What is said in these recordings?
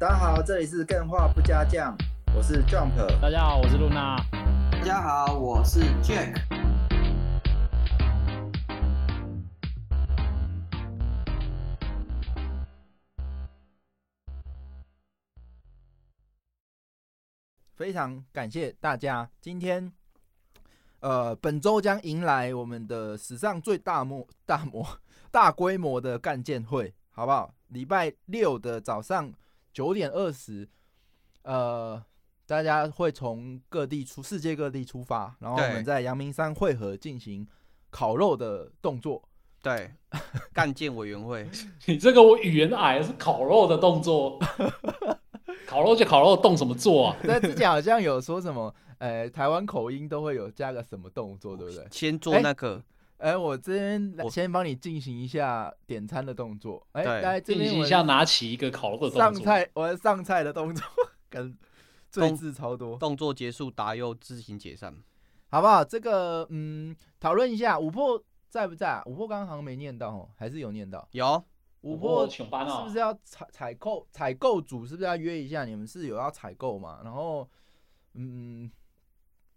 大家好，这里是干话不加酱，我是 Jump。大家好，我是露娜。大家好，我是 Jack。非常感谢大家，今天呃，本周将迎来我们的史上最大模、大模、大规模的干建会，好不好？礼拜六的早上九点二十，呃，大家会从各地出世界各地出发，然后我们在阳明山汇合进行烤肉的动作。对，干建委员会，你这个我语言矮是烤肉的动作。烤肉就烤肉，动什么做啊？在之前好像有说什么，呃，台湾口音都会有加个什么动作，对不对？先做那个，欸，我这边先帮你进行一下点餐的动作，哎，来进行一下拿起一个烤肉的动作。上菜，我上菜的动作 跟最字超多。动作结束，答又自行解散，好不好？这个，嗯，讨论一下，五破在不在？啊五破刚刚好像没念到哦，还是有念到？有。五破是不是要采采购采购组是不是要约一下？你们是有要采购嘛？然后，嗯，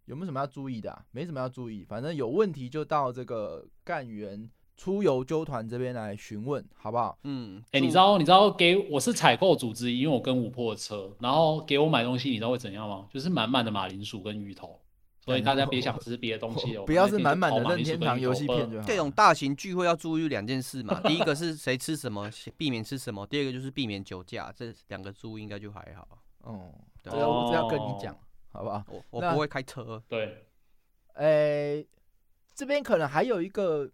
有没有什么要注意的啊？没什么要注意，反正有问题就到这个干员出游纠团这边来询问，好不好？嗯，哎、欸，你知道你知道给我是采购组织，因为我跟五破的车，然后给我买东西，你知道会怎样吗？就是满满的马铃薯跟芋头。所以大家别想吃别的东西哦，不要是满满的任天堂游戏片就好。这种大型聚会要注意两件事嘛，第一个是谁吃什么，避免吃什么；第二个就是避免酒驾，这两个注意应该就还好。哦，这个我是要跟你讲，好不好？我我不会开车。对，诶、欸，这边可能还有一个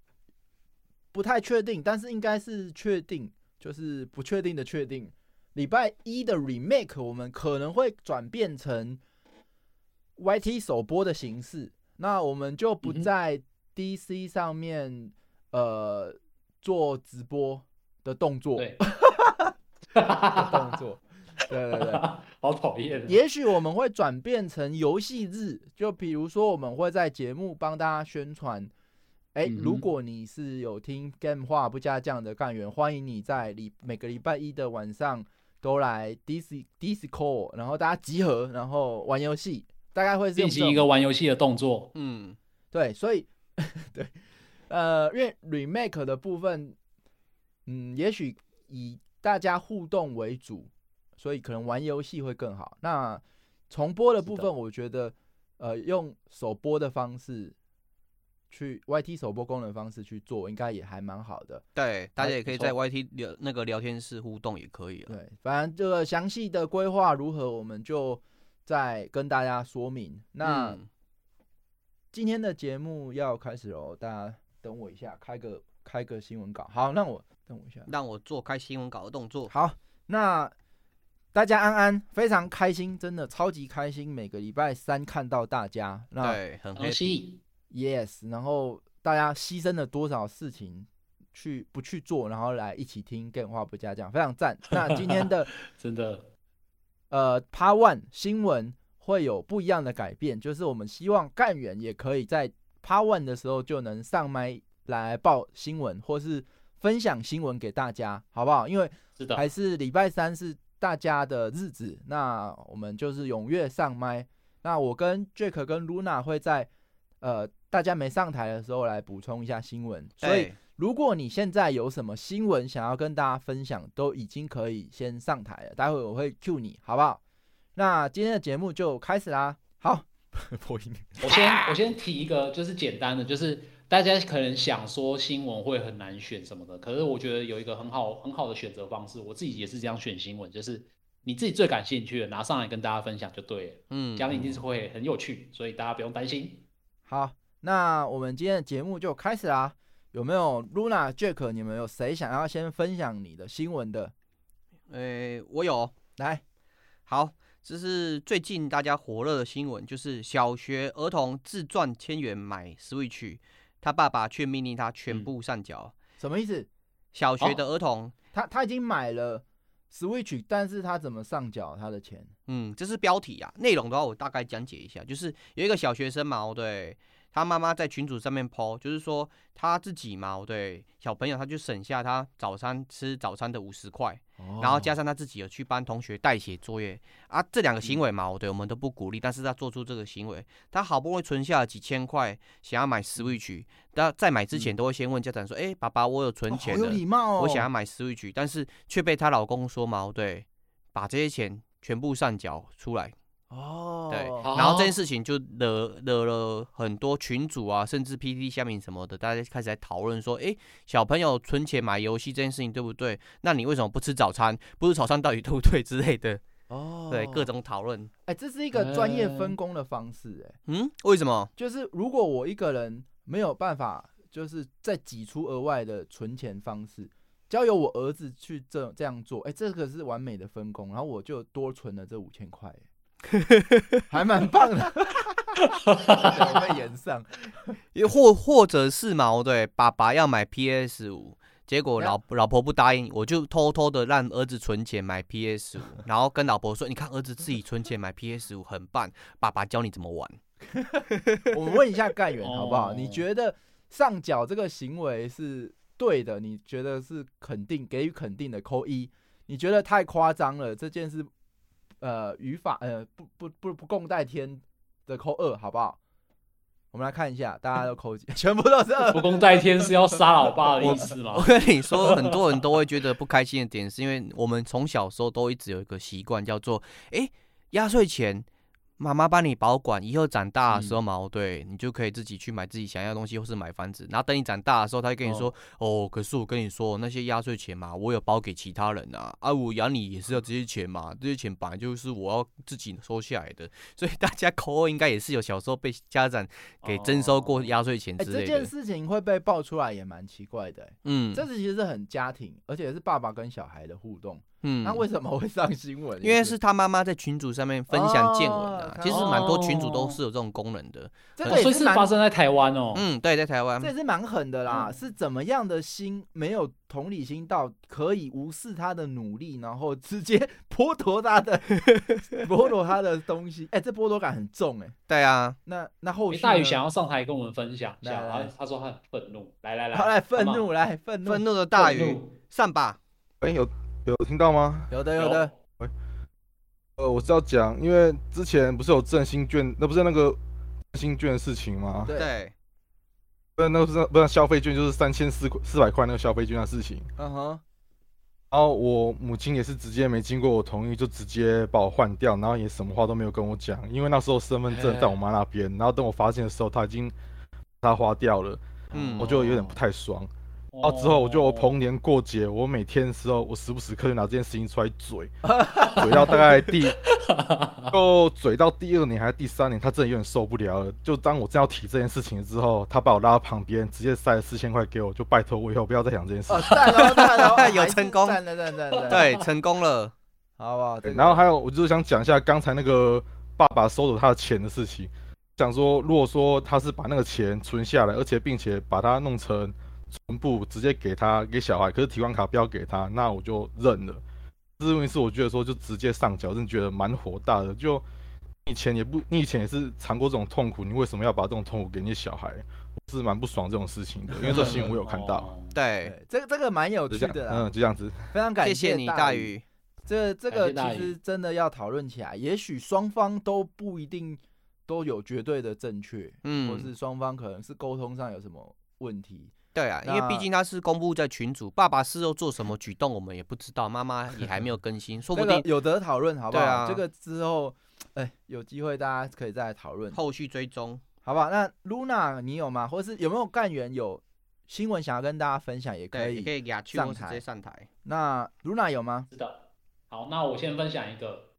不太确定，但是应该是确定，就是不确定的确定。礼拜一的 remake 我们可能会转变成。YT 首播的形式，那我们就不在 DC 上面、嗯、呃做直播的动作，对，动作，对对对，好讨厌。也许我们会转变成游戏日，就比如说我们会在节目帮大家宣传。哎、欸，如果你是有听 Game 话不加酱的干员，欢迎你在礼每个礼拜一的晚上都来 Dis Discord，然后大家集合，然后玩游戏。大概会进行一个玩游戏的动作，嗯，对，所以 对，呃，因为 remake 的部分，嗯，也许以大家互动为主，所以可能玩游戏会更好。那重播的部分，我觉得，呃，用首播的方式去 YT 首播功能方式去做，应该也还蛮好的。对，大家也可以在 YT 聊那个聊天室互动，也可以。对，反正这个详细的规划如何，我们就。再跟大家说明，那今天的节目要开始喽，大家等我一下，开个开个新闻稿。好，那我等我一下，让我做开新闻稿的动作。好，那大家安安，非常开心，真的超级开心，每个礼拜三看到大家，那对，很开心。Yes，然后大家牺牲了多少事情去不去做，然后来一起听干话不加酱，非常赞。那今天的 真的。呃，Part One 新闻会有不一样的改变，就是我们希望干员也可以在 Part One 的时候就能上麦来报新闻，或是分享新闻给大家，好不好？因为还是礼拜三是大家的日子，那我们就是踊跃上麦。那我跟 Jack 跟 Luna 会在呃大家没上台的时候来补充一下新闻，所以。如果你现在有什么新闻想要跟大家分享，都已经可以先上台了。待会我会 cue 你，好不好？那今天的节目就开始啦。好，破音。我先我先提一个，就是简单的，就是大家可能想说新闻会很难选什么的，可是我觉得有一个很好很好的选择方式，我自己也是这样选新闻，就是你自己最感兴趣的拿上来跟大家分享就对了。嗯，这样一定是会很有趣，所以大家不用担心。好，那我们今天的节目就开始啦。有没有 Luna、Jack？你们有谁想要先分享你的新闻的？诶、欸，我有，来，好，这是最近大家火热的新闻，就是小学儿童自赚千元买 Switch，他爸爸却命令他全部上缴、嗯。什么意思？小学的儿童，哦、他他已经买了 Switch，但是他怎么上缴他的钱？嗯，这是标题啊，内容的话我大概讲解一下，就是有一个小学生嘛，对。他妈妈在群组上面 po，就是说他自己嘛，对小朋友，他就省下他早餐吃早餐的五十块，哦、然后加上他自己有去帮同学代写作业啊，这两个行为嘛，我对我们都不鼓励。但是他做出这个行为，他好不容易存下了几千块，想要买 Switch，但在买之前都会先问家长说：“哎、嗯，爸爸，我有存钱的，哦、有礼貌哦，我想要买 Switch。”但是却被她老公说嘛，对，把这些钱全部上缴出来。哦，对，然后这件事情就惹惹了很多群主啊，甚至 PT 下面什么的，大家开始在讨论说，哎，小朋友存钱买游戏这件事情对不对？那你为什么不吃早餐？不吃早餐到底对不对之类的？哦，对，各种讨论。哎，这是一个专业分工的方式，哎，嗯，为什么？就是如果我一个人没有办法，就是再挤出额外的存钱方式，交由我儿子去这这样做，哎，这个是完美的分工，然后我就多存了这五千块。还蛮棒的，被演上，或或者是嘛，对，爸爸要买 PS 五，结果老老婆不答应，我就偷偷的让儿子存钱买 PS 五，然后跟老婆说，你看儿子自己存钱买 PS 五很棒，爸爸教你怎么玩。我们问一下干员好不好？你觉得上缴这个行为是对的？你觉得是肯定给予肯定的扣一？你觉得太夸张了这件事？呃，语法呃不不不不共戴天的扣二，好不好？我们来看一下，大家都扣几，全部都是二。不共戴天是要杀老爸的意思吗？我跟你说，很多人都会觉得不开心的点，是因为我们从小时候都一直有一个习惯，叫做哎，压岁钱。妈妈帮你保管，以后长大的时候嘛，嗯、对，你就可以自己去买自己想要的东西，或是买房子。然后等你长大的时候，他就跟你说：“哦，哦，可是我跟你说，那些压岁钱嘛，我有包给其他人啊，啊，我养你也是要这些钱嘛，这些钱本来就是我要自己收下来的。所以大家扣二应该也是有小时候被家长给征收过压岁钱之类的。哦欸。这件事情会被爆出来也蛮奇怪的，欸。嗯，这是其实是很家庭，而且是爸爸跟小孩的互动。嗯，那为什么会上新闻？因为是他妈妈在群组上面分享见闻的。哦、其实蛮多群组都是有这种功能的。哦、这个也是，是发生在台湾哦。嗯，对，在台湾。这也是蛮狠的啦。嗯、是怎么样的心没有同理心到可以无视他的努力，然后直接 剥夺他的 剥夺他的东西？哎、欸，这剥夺感很重哎、欸。对啊。那那后续大宇想要上台跟我们分享一下，来来来他他说他很愤怒，来来来，好来愤怒来愤怒愤怒的大宇上吧。哎有。有听到吗？有的，有的。喂，呃，我是要讲，因为之前不是有振兴券，那不是那个振兴券的事情吗？对。不是，那个是不是消费券，就是三千四四百块那个消费券的事情。嗯哼。然后我母亲也是直接没经过我同意，就直接把我换掉，然后也什么话都没有跟我讲，因为那时候身份证在我妈那边，然后等我发现的时候，她已经她花掉了。嗯。我就有点不太爽。然后之后我就我逢年过节，我每天的时候，我时不时刻就拿这件事情出来嘴，嘴到大概第，就嘴到第二年还是第三年，他真的有点受不了了。就当我正要提这件事情之后，他把我拉到旁边，直接塞了四千块给我，就拜托我以后不要再想这件事情了。有成功，对，成功了，好不好？然后还有，我就是想讲一下刚才那个爸爸收走他的钱的事情，想说，如果说他是把那个钱存下来，而且并且把它弄成。全部直接给他给小孩，可是提款卡不要给他，那我就认了。这问题是我觉得说就直接上缴，真的觉得蛮火大的。就你以前也不，你以前也是尝过这种痛苦，你为什么要把这种痛苦给你小孩？我是蛮不爽这种事情的，因为这新闻我有看到。对，这个这个蛮有趣的，嗯，就这样子。非常感谢你大鱼。这这个其实真的要讨论起来，也许双方都不一定都有绝对的正确，嗯，或是双方可能是沟通上有什么问题。对啊，因为毕竟他是公布在群组，爸爸事后做什么举动我们也不知道，妈妈也还没有 更新，说不定有得讨论，好不好？啊、这个之后，哎，有机会大家可以再来讨论，后续追踪，好不好？那 Luna 你有吗？或者是有没有干员有新闻想要跟大家分享？也可以，可以上台，直接上台。那 Luna 有吗？是的。好，那我先分享一个，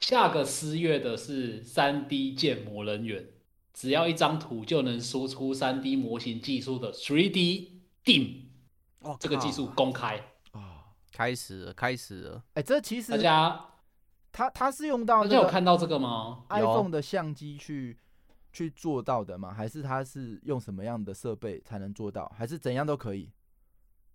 下个四月的是三 D 建模人员。只要一张图就能输出 3D 模型技术的 3D DIM，哦，这个技术公开啊，开始了，开始了。哎，这其实大家，他他是用到，大家有看到这个吗？iPhone 的相机去去做到的吗？还是他是用什么样的设备才能做到？还是怎样都可以？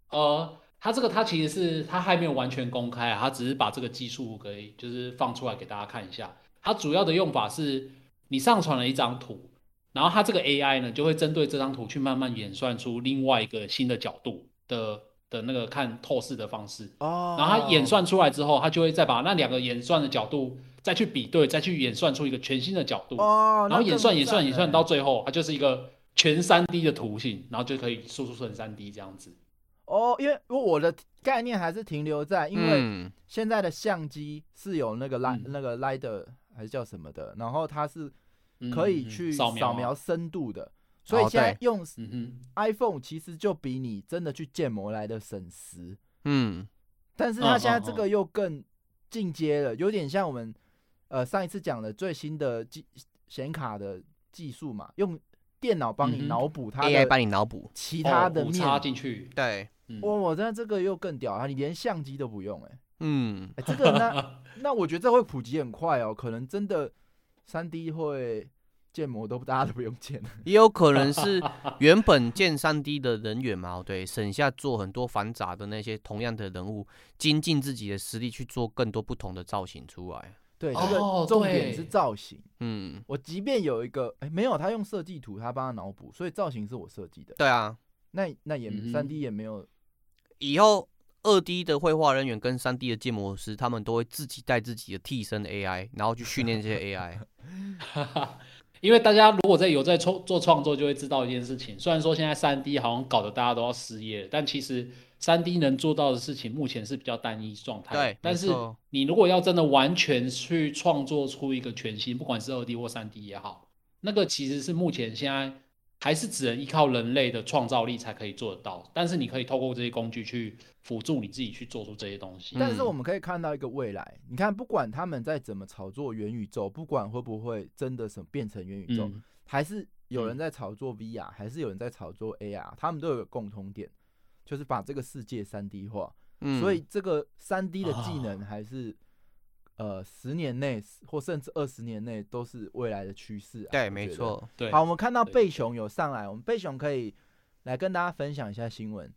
呃，他这个他其实是他还没有完全公开啊，他只是把这个技术给就是放出来给大家看一下。它主要的用法是。你上传了一张图，然后它这个 AI 呢，就会针对这张图去慢慢演算出另外一个新的角度的的那个看透视的方式。哦。然后它演算出来之后，它就会再把那两个演算的角度再去比对，再去演算出一个全新的角度。哦。然后演算演算演算到最后，它就是一个全三 D 的图形，然后就可以输出成三 D 这样子。哦，因为我的概念还是停留在，因为现在的相机是有那个 L、嗯、那个 LiDAR 还是叫什么的，然后它是可以去扫描深度的，嗯嗯啊、所以现在用 iPhone 其实就比你真的去建模来的省时。嗯，但是它现在这个又更进阶了，有点像我们呃上一次讲的最新的技显卡的技术嘛，用电脑帮你脑补它的 AI 帮你脑补其他的面插进去，对。哇，我真的这个又更屌啊！你连相机都不用哎、欸，嗯、欸，这个那 那我觉得这会普及很快哦，可能真的三 D 会建模都 大家都不用建了，也有可能是 原本建三 D 的人员嘛，对，省下做很多繁杂的那些同样的人物，精进自己的实力去做更多不同的造型出来。对，这个重点是造型。嗯，我即便有一个哎、欸、没有，他用设计图，他帮他脑补，所以造型是我设计的。对啊，那那也三 D 也没有。以后二 D 的绘画人员跟三 D 的建模师，他们都会自己带自己的替身 AI，然后去训练这些 AI。因为大家如果在有在创做创作，就会知道一件事情。虽然说现在三 D 好像搞得大家都要失业，但其实三 D 能做到的事情，目前是比较单一状态。对，但是你如果要真的完全去创作出一个全新，不管是二 D 或三 D 也好，那个其实是目前现在。还是只能依靠人类的创造力才可以做得到，但是你可以透过这些工具去辅助你自己去做出这些东西。但是我们可以看到一个未来，你看，不管他们在怎么炒作元宇宙，不管会不会真的什么变成元宇宙，还是有人在炒作 VR，还是有人在炒作 AR，他们都有个共同点，就是把这个世界三 D 化。嗯所以这个三 D 的技能还是。呃，十年内或甚至二十年内都是未来的趋势啊。对，没错。对，好，我们看到贝熊有上来，我们贝熊可以来跟大家分享一下新闻。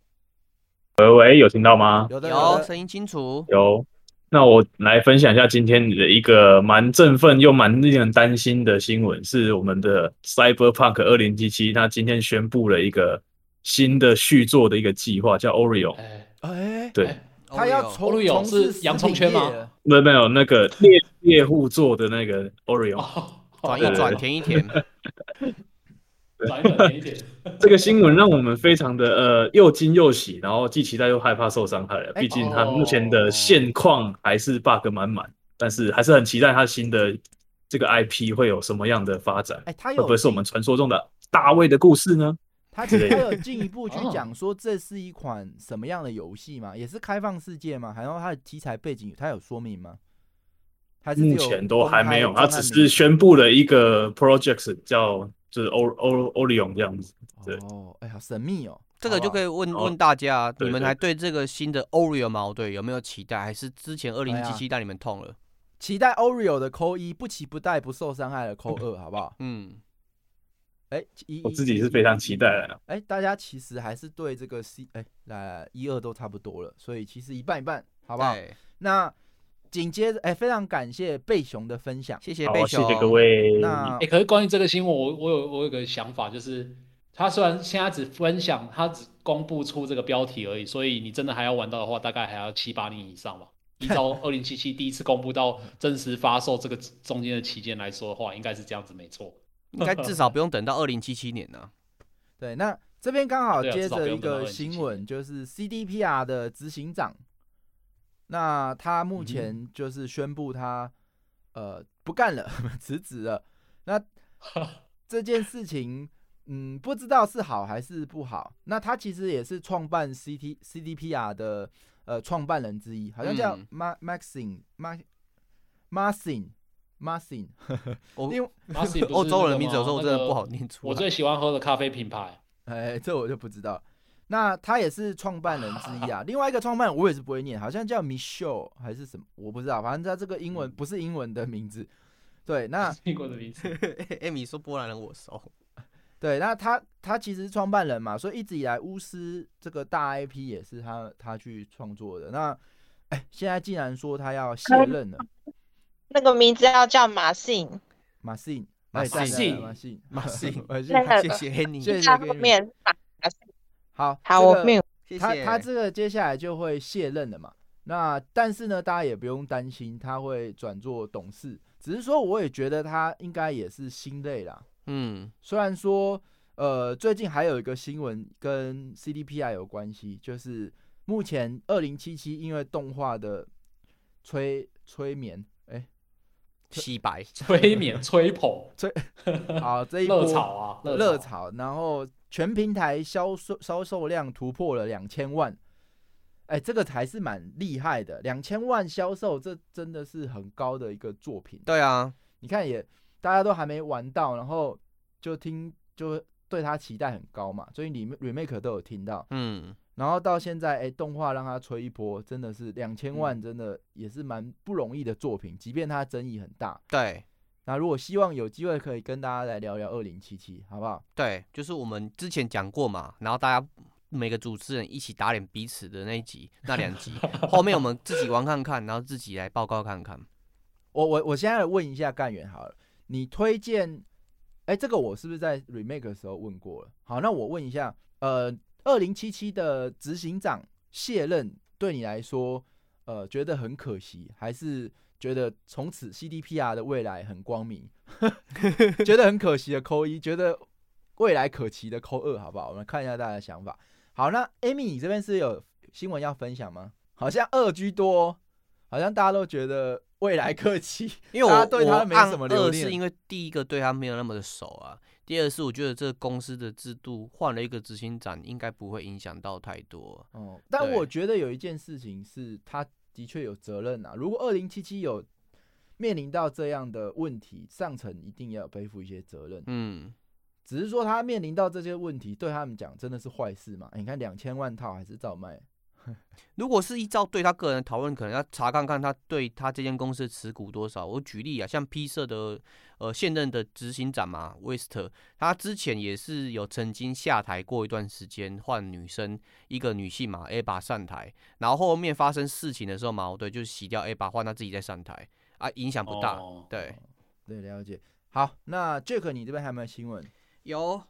喂喂，有听到吗？有的，有，声音清楚。有，那我来分享一下今天的一个蛮振奋又蛮令人担心的新闻，是我们的 Cyberpunk 二零七七，它今天宣布了一个新的续作的一个计划，叫 Orion。哎，哎，对。他要从从事洋葱圈吗？没有没有，那个猎猎户座的那个 Orion，转一转，填一填，转一转，填一填。这个新闻让我们非常的呃又惊又喜，然后既期待又害怕受伤害了。毕竟他目前的现况还是 bug 满满，但是还是很期待他新的这个 IP 会有什么样的发展。哎，他会不会是我们传说中的大卫的故事呢？他其实还有进一步去讲说，这是一款什么样的游戏吗？也是开放世界吗？还有它的题材背景，他有说明吗？还是目前都还没有，他只是宣布了一个 project 叫就是 Orion 这样子。对哦，哎，好神秘哦。这个就可以问问大家，你们还对这个新的 Orion 吗？对，有没有期待？还是之前二零七七带你们痛了？期待 Orion 的扣一，不期不待，不受伤害的扣二，好不好？嗯。哎，我自己是非常期待的。哎，大家其实还是对这个 C 哎，那一二都差不多了，所以其实一半一半，好不好？那紧接着，哎，非常感谢贝熊的分享，谢谢贝熊，谢谢各位。那哎，可是关于这个新闻，我我有我有个想法，就是他虽然现在只分享，他只公布出这个标题而已，所以你真的还要玩到的话，大概还要七八年以上吧。依照 二零七七第一次公布到真实发售这个中间的期间来说的话，应该是这样子，没错。应该至少不用等到二零七七年呢。对，那这边刚好接着一个新闻，就是 CDPR 的执行长，那他目前就是宣布他呃不干了，辞职了。那 这件事情，嗯，不知道是好还是不好。那他其实也是创办 CT CDPR 的呃创办人之一，好像叫 Ma Maxine Ma Marcin。Marcin，我 因为 欧洲人的名字有时候真的不好念出来。我最喜欢喝的咖啡品牌，哎，这我就不知道。那他也是创办人之一啊。另外一个创办人我也是不会念，好像叫 Michelle 还是什么，我不知道。反正他这个英文不是英文的名字。对，那英国的名字。艾米说波兰人我熟。对，那他他其实是创办人嘛，所以一直以来巫师这个大 IP 也是他他去创作的。那哎，现在竟然说他要卸任了。那个名字要叫马信，马信，马信，马信，马信，谢谢 Henny，谢谢。他后面马信，好，好，我没有。谢谢。他他这个接下来就会卸任了嘛？那但是呢，大家也不用担心他会转做董事，只是说我也觉得他应该也是心累啦。嗯，虽然说呃最近还有一个新闻跟 CDPI 有关系，就是目前二零七七因为动画的催催眠，洗白、催眠、吹捧、吹，好这一波热炒啊，热炒，然后全平台销售销售量突破了两千万。哎、欸，这个才是蛮厉害的，两千万销售，这真的是很高的一个作品。对啊，你看也大家都还没玩到，然后就听就对他期待很高嘛，所以你 remake 都有听到，嗯，然后到现在哎、欸，动画让他吹一波，真的是两千万，真的也是蛮不容易的作品，即便它争议很大。对，那如果希望有机会可以跟大家来聊聊二零七七，好不好？对，就是我们之前讲过嘛，然后大家。每个主持人一起打脸彼此的那一集，那两集，后面我们自己玩看看，然后自己来报告看看。我我我现在问一下干员好了，你推荐？哎，这个我是不是在 remake 的时候问过了？好，那我问一下，呃，二零七七的执行长卸任，对你来说，呃，觉得很可惜，还是觉得从此 CDPR 的未来很光明？觉得很可惜的扣一，觉得未来可期的扣二，好不好？我们看一下大家的想法。好，那 Amy，你这边是有新闻要分享吗？好像二居多，好像大家都觉得未来可期，因为我对他没什么留恋。是因为第一个对他没有那么的熟啊，第二是我觉得这个公司的制度换了一个执行长，应该不会影响到太多。哦，但我觉得有一件事情是他的确有责任啊。如果二零七七有面临到这样的问题，上层一定要背负一些责任。嗯。只是说他面临到这些问题，对他们讲真的是坏事嘛？你看两千万套还是照卖。如果是依照对他个人讨论，可能要查看看他对他这间公司持股多少。我举例啊，像 P 社的呃现任的执行长嘛，West，他之前也是有曾经下台过一段时间，换女生一个女性嘛，Aba 上台，然后后面发生事情的时候嘛，对，就洗掉 Aba，换他自己再上台啊，影响不大。哦、对对，了解。好，那 Jack 你这边还有没有新闻？有，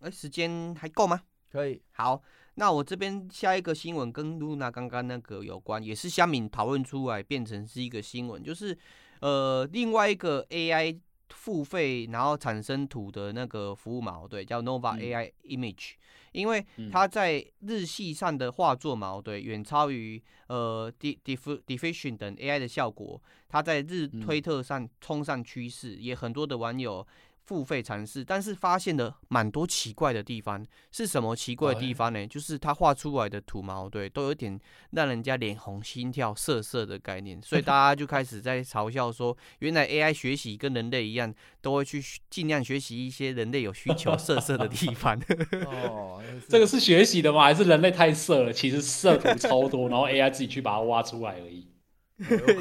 哎，时间还够吗？可以。好，那我这边下一个新闻跟露娜刚刚那个有关，也是香敏讨论出来变成是一个新闻，就是呃另外一个 AI 付费然后产生图的那个服务嘛，对，叫 Nova AI Image，、嗯、因为它在日系上的画作嘛，对，远超于呃 Diffusion 等 AI 的效果，它在日推特上冲上趋势，也很多的网友。付费尝试，但是发现了蛮多奇怪的地方。是什么奇怪的地方呢？就是他画出来的图毛，对，都有点让人家脸红、心跳、涩涩的概念。所以大家就开始在嘲笑说，原来 AI 学习跟人类一样，都会去尽量学习一些人类有需求、涩涩的地方。哦，这个是学习的吗？还是人类太色了？其实色图超多，然后 AI 自己去把它挖出来而已。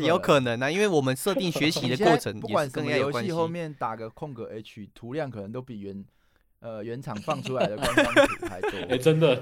有可能啊，因为我们设定学习的过程，不管什么游戏后面打个空格 H，图量可能都比原呃原厂放出来的官方图还多。哎、欸，真的。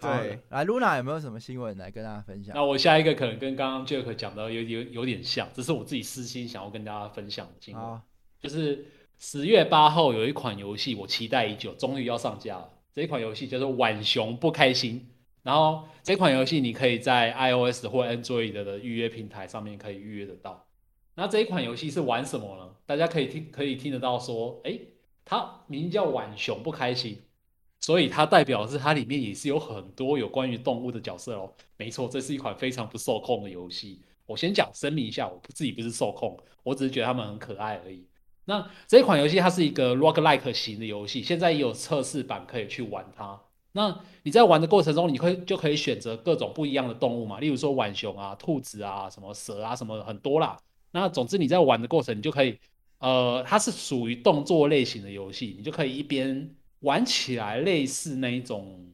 对，来 Luna 有没有什么新闻来跟大家分享？那我下一个可能跟刚刚 Jack 讲的有有有点像，这是我自己私心想要跟大家分享的新闻。啊、就是十月八号有一款游戏，我期待已久，终于要上架了。这一款游戏叫做《浣熊不开心》。然后这款游戏你可以在 iOS 或 Android 的预约平台上面可以预约得到。那这一款游戏是玩什么呢？大家可以听可以听得到说，诶，它名叫浣熊不开心，所以它代表是它里面也是有很多有关于动物的角色哦。没错，这是一款非常不受控的游戏。我先讲声明一下，我自己不是受控，我只是觉得它们很可爱而已。那这一款游戏它是一个 roguelike 型的游戏，现在也有测试版可以去玩它。那你在玩的过程中，你可以就可以选择各种不一样的动物嘛，例如说浣熊啊、兔子啊、什么蛇啊、什么很多啦。那总之你在玩的过程，你就可以，呃，它是属于动作类型的游戏，你就可以一边玩起来类似那一种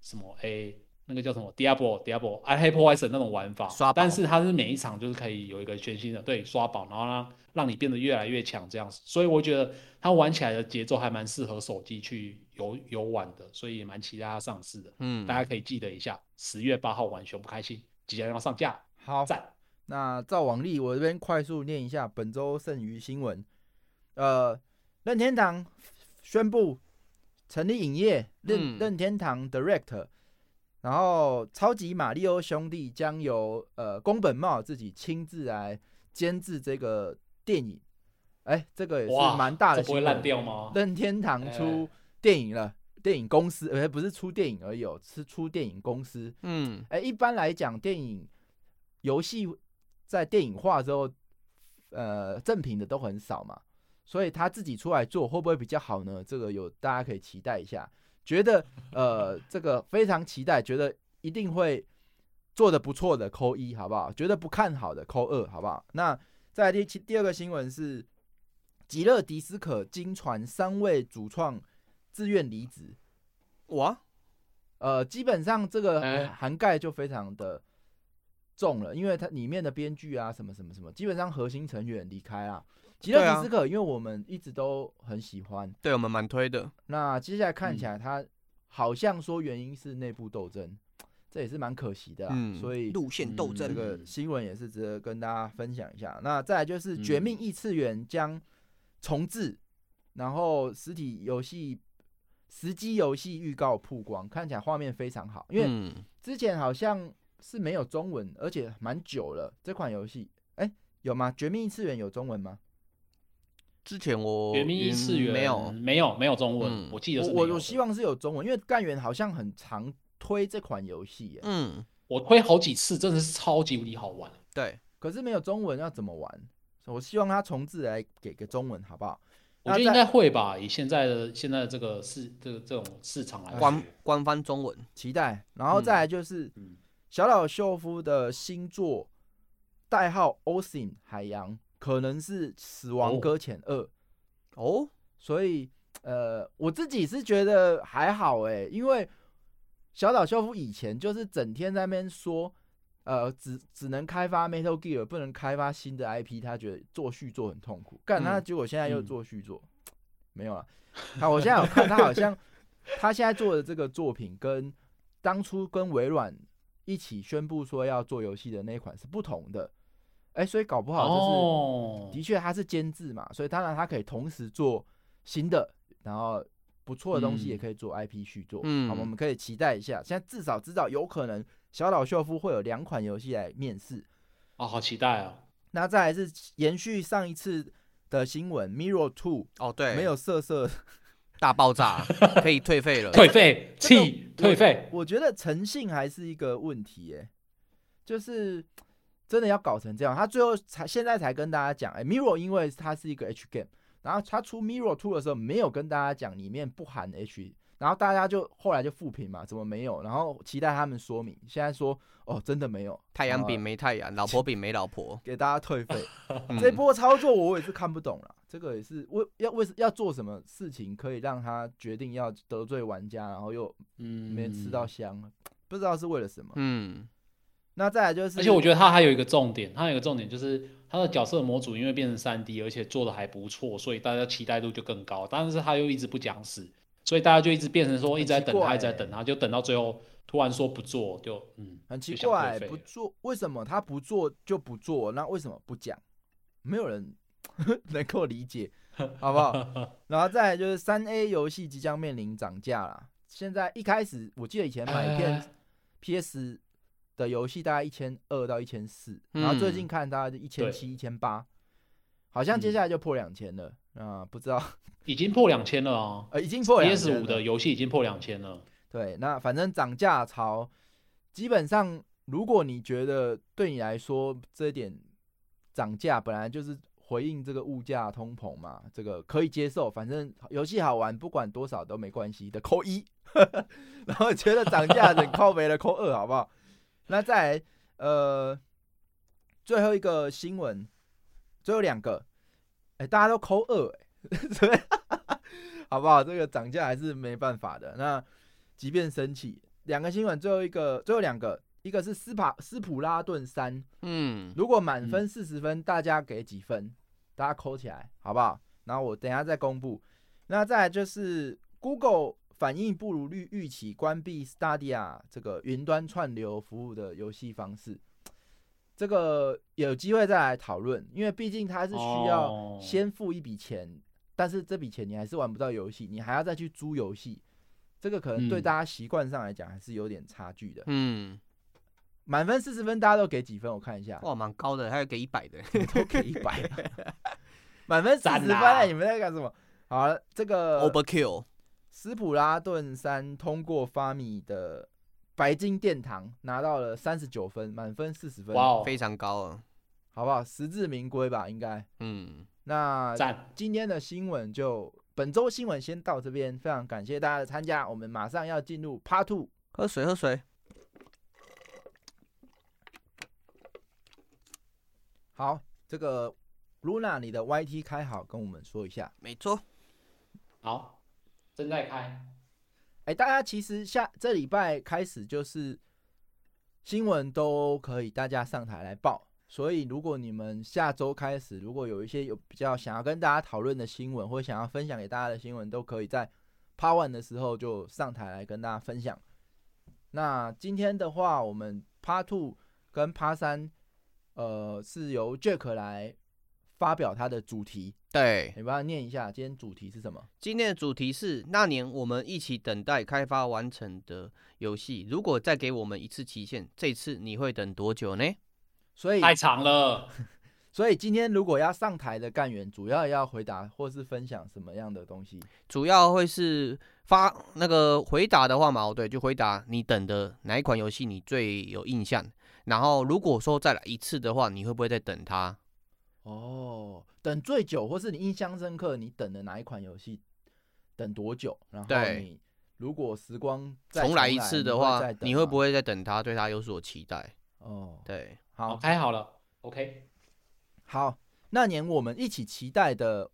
什么 A。那个叫什么 Diablo Diablo I h a p e Poison 那种玩法，刷，但是它是每一场就是可以有一个全新的对刷宝，然后让让你变得越来越强这样子，所以我觉得它玩起来的节奏还蛮适合手机去游游玩的，所以也蛮期待它上市的。嗯，大家可以记得一下，十月八号晚熊不开心即将要上架。好，赞。那照往例，我这边快速念一下本周剩余新闻。呃，任天堂宣布成立影业，任、嗯、任天堂 Direct。然后超级马里奥兄弟将由呃宫本茂自己亲自来监制这个电影，哎，这个也是蛮大的新闻。不会烂掉吗？任天堂出电影了，电影公司，而不是出电影而已，是出电影公司。嗯，哎，一般来讲，电影游戏在电影化之后，呃，正品的都很少嘛，所以他自己出来做会不会比较好呢？这个有大家可以期待一下。觉得呃，这个非常期待，觉得一定会做的不错的，扣一好不好？觉得不看好的，扣二好不好？那再来第第二个新闻是，极乐迪斯科经传三位主创自愿离职，哇，呃，基本上这个涵盖就非常的重了，因为它里面的编剧啊，什么什么什么，基本上核心成员离开啊。极乐迪斯科，因为我们一直都很喜欢，对我们蛮推的。那接下来看起来，他好像说原因是内部斗争，这也是蛮可惜的。嗯，所以路线斗争这个新闻也是值得跟大家分享一下。那再来就是《绝命异次元》将重置，然后实体游戏实机游戏预告曝光，看起来画面非常好。因为之前好像是没有中文，而且蛮久了。这款游戏，哎，有吗？《绝命异次元》有中文吗？之前我绝命异次元没有没有没有中文，嗯、我记得是我我希望是有中文，因为干员好像很常推这款游戏，嗯，我推好几次，真的是超级无敌好玩。对，可是没有中文要怎么玩？我希望他重置来给个中文，好不好？我觉得应该会吧，以现在的现在的这个市这个这种市场来官官方中文期待，然后再来就是小岛秀夫的新作，代号 Ocean 海洋。可能是《死亡搁浅二》哦，所以呃，我自己是觉得还好哎，因为小岛秀夫以前就是整天在那边说，呃，只只能开发 Metal Gear，不能开发新的 IP，他觉得做续作很痛苦。干他结果现在又做续作，嗯、没有了。好，我现在有看他好像他现在做的这个作品，跟当初跟微软一起宣布说要做游戏的那一款是不同的。哎、欸，所以搞不好就是，的确他是监制嘛，所以当然他可以同时做新的，然后不错的东西也可以做 IP 续作，嗯，好，我们可以期待一下。现在至少知道有可能小岛秀夫会有两款游戏来面试，哦，好期待哦！那再来是延续上一次的新闻，Mirror Two，哦，对，没有色色 大爆炸，可以退费了，退费弃退费。我觉得诚信还是一个问题，哎，就是。真的要搞成这样，他最后才现在才跟大家讲，哎，Mirror 因为它是一个 H game，然后他出 Mirror Two 的时候没有跟大家讲里面不含 H，然后大家就后来就复评嘛，怎么没有？然后期待他们说明，现在说哦，真的没有，太阳饼没太阳，老婆饼没老婆，给大家退费。这波操作我也是看不懂了，这个也是为要为要做什么事情可以让他决定要得罪玩家，然后又嗯没吃到香，嗯、不知道是为了什么，嗯。那再来就是，而且我觉得他还有一个重点，他有一个重点就是他的角色模组因为变成三 D，而且做的还不错，所以大家期待度就更高。但是他又一直不讲死，所以大家就一直变成说一直在等他，一直在等他，就等到最后突然说不做，就嗯，很奇怪，不做为什么他不做就不做？那为什么不讲？没有人 能够理解，好不好？然后再来就是三 A 游戏即将面临涨价了。现在一开始我记得以前买一片 PS。的游戏大概一千二到一千四，然后最近看大概是一千七、一千八，好像接下来就破两千了啊、呃！不知道 已经破两千了哦，呃，已经破两千了。PS 五的游戏已经破两千了。对，那反正涨价潮，基本上如果你觉得对你来说这一点涨价本来就是回应这个物价通膨嘛，这个可以接受。反正游戏好玩，不管多少都没关系的，扣一。然后觉得涨价很靠没了，扣二，好不好？那再来，呃，最后一个新闻，最后两个，大家都扣二，哎，所以，好不好？这个涨价还是没办法的。那即便生气，两个新闻，最后一个，最后两个，一个是斯帕斯普拉顿三，嗯，如果满分四十分，大家给几分？大家扣起来，好不好？然后我等一下再公布。那再来就是 Google。反应不如预预期，关闭 Stadia 这个云端串流服务的游戏方式，这个有机会再来讨论，因为毕竟它是需要先付一笔钱，但是这笔钱你还是玩不到游戏，你还要再去租游戏，这个可能对嗯大家习惯上来讲还是有点差距的。嗯，满分四十分，大家都给几分？我看一下，哇，蛮高的，还有给一百的。都给一百。满分四十分、欸，你们在干什么？好了，这个 Overkill，斯普拉顿三通过发米的白金殿堂，拿到了三十九分，满分四十分，哇哦，非常高啊。好不好？实至名归吧，应该。嗯，那，今天的新闻就本周新闻先到这边，非常感谢大家的参加，我们马上要进入 Part Two。喝水喝水。好，这个 Luna，你的 YT 开好，跟我们说一下。没错，好，正在开。哎，大家其实下这礼拜开始就是新闻都可以大家上台来报，所以如果你们下周开始，如果有一些有比较想要跟大家讨论的新闻，或想要分享给大家的新闻，都可以在 Part One 的时候就上台来跟大家分享。那今天的话，我们 Part Two 跟 Part 三，呃，是由 Jack 来发表他的主题，对，你帮他念一下，今天主题是什么？今天的主题是那年我们一起等待开发完成的游戏，如果再给我们一次期限，这次你会等多久呢？所以太长了，所以今天如果要上台的干员，主要要回答或是分享什么样的东西？主要会是发那个回答的话嘛，哦对，就回答你等的哪一款游戏你最有印象。然后如果说再来一次的话，你会不会再等它？哦，等最久，或是你印象深刻，你等的哪一款游戏？等多久？然后你如果时光再重来一次的话，你会不会会再等它？对它有所期待？哦，对，好，好开好了，OK。好，那年我们一起期待的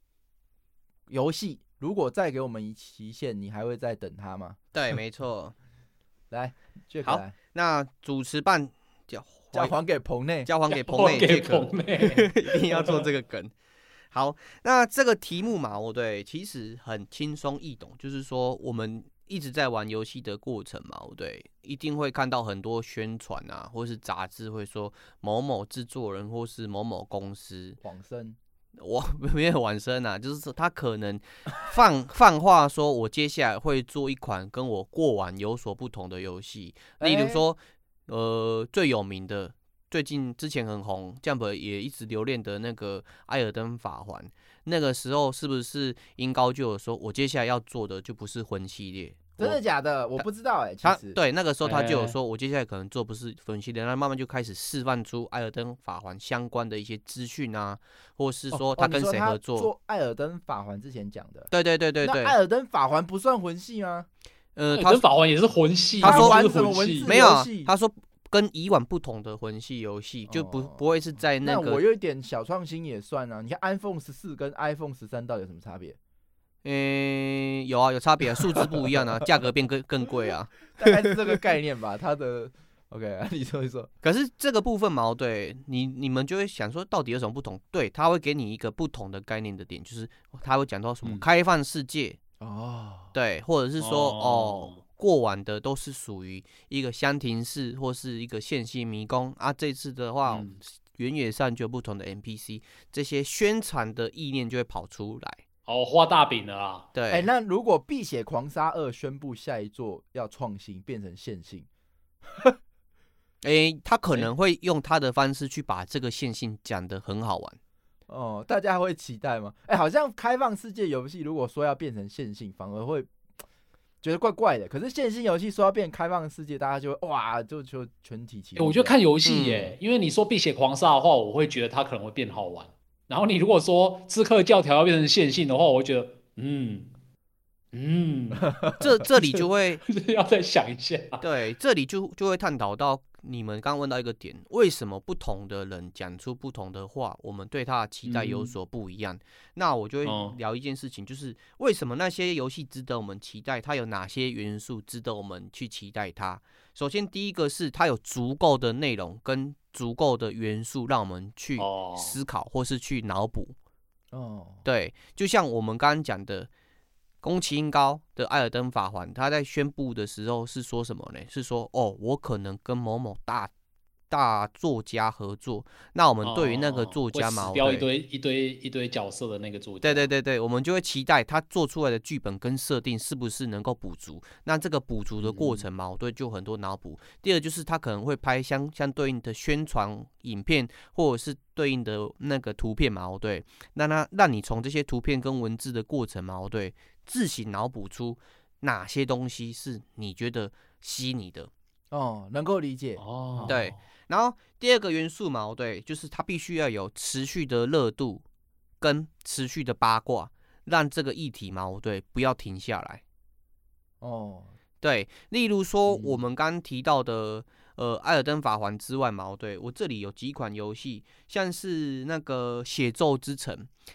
游戏，如果再给我们一期限，你还会再等它吗？对，没错。来好那主持办交交还给棚内。交还给棚内 棚内，一定要做这个梗。好，那这个题目嘛，我对其实很轻松易懂，就是说我们一直在玩游戏的过程嘛，我对一定会看到很多宣传啊，或是杂志会说某某制作人或是某某公司，往生我 没有往生啊，就是说他可能放放话说，我接下来会做一款跟我过往有所不同的游戏，例如说，呃，最有名的。最近之前很红，Jump 也一直留恋的那个《艾尔登法环》，那个时候是不是英高就有说，我接下来要做的就不是魂系列？真的假的？我不知道哎、欸。其他实对那个时候他就有说，欸我接下来可能做不是魂系列，那慢慢就开始示范出《艾尔登法环》相关的一些资讯啊，或是说他跟谁合作？哦哦、做《艾尔登法环》之前讲的。对对对对对。那《艾尔登法环》不算魂系吗？呃，他法环也是魂系，他说玩什么魂系没有、啊，他说。跟以往不同的魂系游戏，就不不会是在那个。那我有一点小创新也算啊。你看 iPhone 十四跟 iPhone 十三到底有什么差别？嗯，有啊，有差别啊，数字不一样啊，价格变更更贵啊。大概是这个概念吧。它的 OK，你说一说。可是这个部分嘛，对你你们就会想说，到底有什么不同？对，他会给你一个不同的概念的点，就是他会讲到什么开放世界哦，对，或者是说哦。过往的都是属于一个箱庭式或是一个线性迷宫啊，这次的话，原野上就有不同的 NPC，这些宣传的意念就会跑出来。哦，画大饼了啊！对，哎、欸，那如果《碧血狂杀二》宣布下一座要创新，变成线性，哎、欸，他可能会用他的方式去把这个线性讲得很好玩。哦，大家会期待吗？哎、欸，好像开放世界游戏如果说要变成线性，反而会。觉得怪怪的，可是线性游戏说要变开放世界，大家就会哇，就就全体起、欸。我觉得看游戏耶，因为你说碧血狂杀的话，我会觉得它可能会变好玩。然后你如果说刺客教条要变成线性的话，我会觉得嗯嗯，这这里就会 要再想一下。对，这里就就会探讨到你们刚问到一个点，为什么不同的人讲出不同的话，我们对他的期待有所不一样？嗯、那我就会聊一件事情，就是为什么那些游戏值得我们期待？它有哪些元素值得我们去期待它？首先，第一个是它有足够的内容跟足够的元素，让我们去思考或是去脑补。哦，对，就像我们刚刚讲的。宫崎英高的《艾尔登法环》，他在宣布的时候是说什么呢？是说哦，我可能跟某某大大作家合作，那我们对于那个作家嘛，掉一堆一堆一堆角色的那个作家，对对对对，我们就会期待他做出来的剧本跟设定是不是能够补足。那这个补足的过程嘛，我对，就很多脑补。第二就是他可能会拍相相对应的宣传影片，或者是对应的那个图片嘛，对，那那让你从这些图片跟文字的过程嘛，对，自行脑补出哪些东西是你觉得吸你的。哦，能够理解哦，对。然后第二个元素嘛，对，就是它必须要有持续的热度跟持续的八卦，让这个议题嘛，对，不要停下来。哦，对。例如说我们刚刚提到的，呃，《艾尔登法环》之外嘛，对，我这里有几款游戏，像是那个《血咒之城》，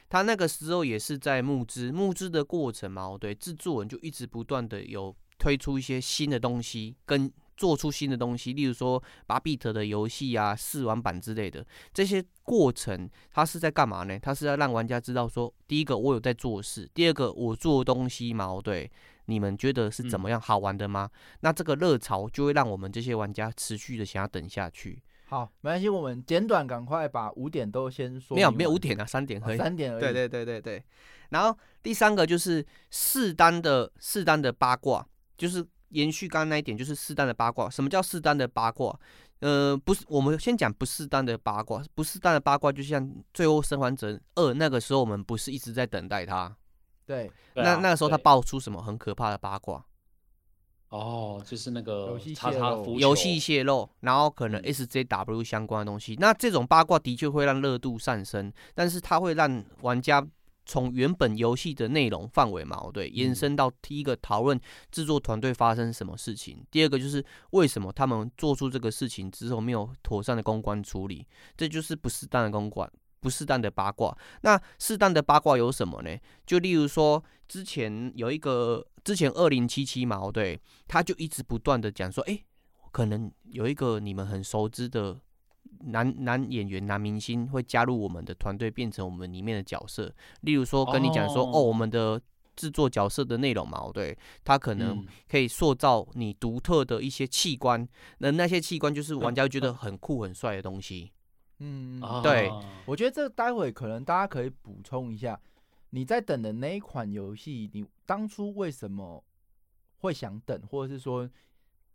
它那个时候也是在募资，募资的过程嘛，对，制作人就一直不断的有推出一些新的东西跟。做出新的东西，例如说八 bit 的游戏啊、试玩版之类的，这些过程它是在干嘛呢？它是要让玩家知道说，第一个我有在做事，第二个我做东西嘛，对，你们觉得是怎么样好玩的吗？嗯、那这个热潮就会让我们这些玩家持续的想要等下去。好，没关系，我们简短，赶快把五点都先说。没有，没有五点啊，三点可以。哦，三点而已。对对对对对。然后第三个就是适当的适当的八卦，就是。延续刚刚那一点，就是适当的八卦。什么叫适当的八卦？呃，不是，我们先讲不适当的八卦。不适当的八卦，就像《最后生还者二》那个时候，我们不是一直在等待他。对，那那个时候他爆出什么很可怕的八卦？哦，就是那个游戏泄露，游戏泄露，然后可能 SJW 相关的东西。嗯、那这种八卦的确会让热度上升，但是它会让玩家。从原本游戏的内容范围嘛，对，延伸到第一个讨论制作团队发生什么事情，第二个就是为什么他们做出这个事情之后没有妥善的公关处理，这就是不适当的公关，不适当的八卦。那适当的八卦有什么呢？就例如说，之前有一个之前二零七七嘛，对，他就一直不断的讲说，哎，可能有一个你们很熟知的。男男演员、男明星会加入我们的团队，变成我们里面的角色。例如说，跟你讲说，哦，哦，我们的制作角色的内容嘛，对，他可能可以塑造你独特的一些器官。那、嗯、那些器官就是玩家 觉得很酷、很帅的东西。嗯，对，我觉得这待会可能大家可以补充一下，你在等的那一款游戏，你当初为什么会想等，或者是说？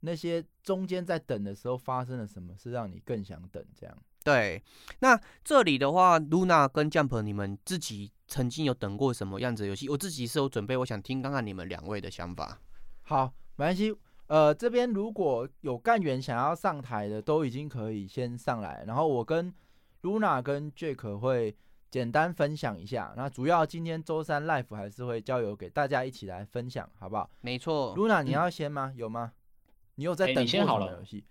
那些中间在等的时候发生了什么事，让你更想等？这样对。那这里的话，Luna 跟 Jump，你们自己曾经有等过什么样子的游戏？我自己是有准备，我想听看看你们两位的想法。好，没关系。呃，这边如果有干员想要上台的，都已经可以先上来。然后我跟 Luna 跟 Jack 会简单分享一下。那主要今天周三 Live 还是会交由给大家一起来分享，好不好？没错。Luna，你要先吗？嗯、有吗？你有在等过什么游戏？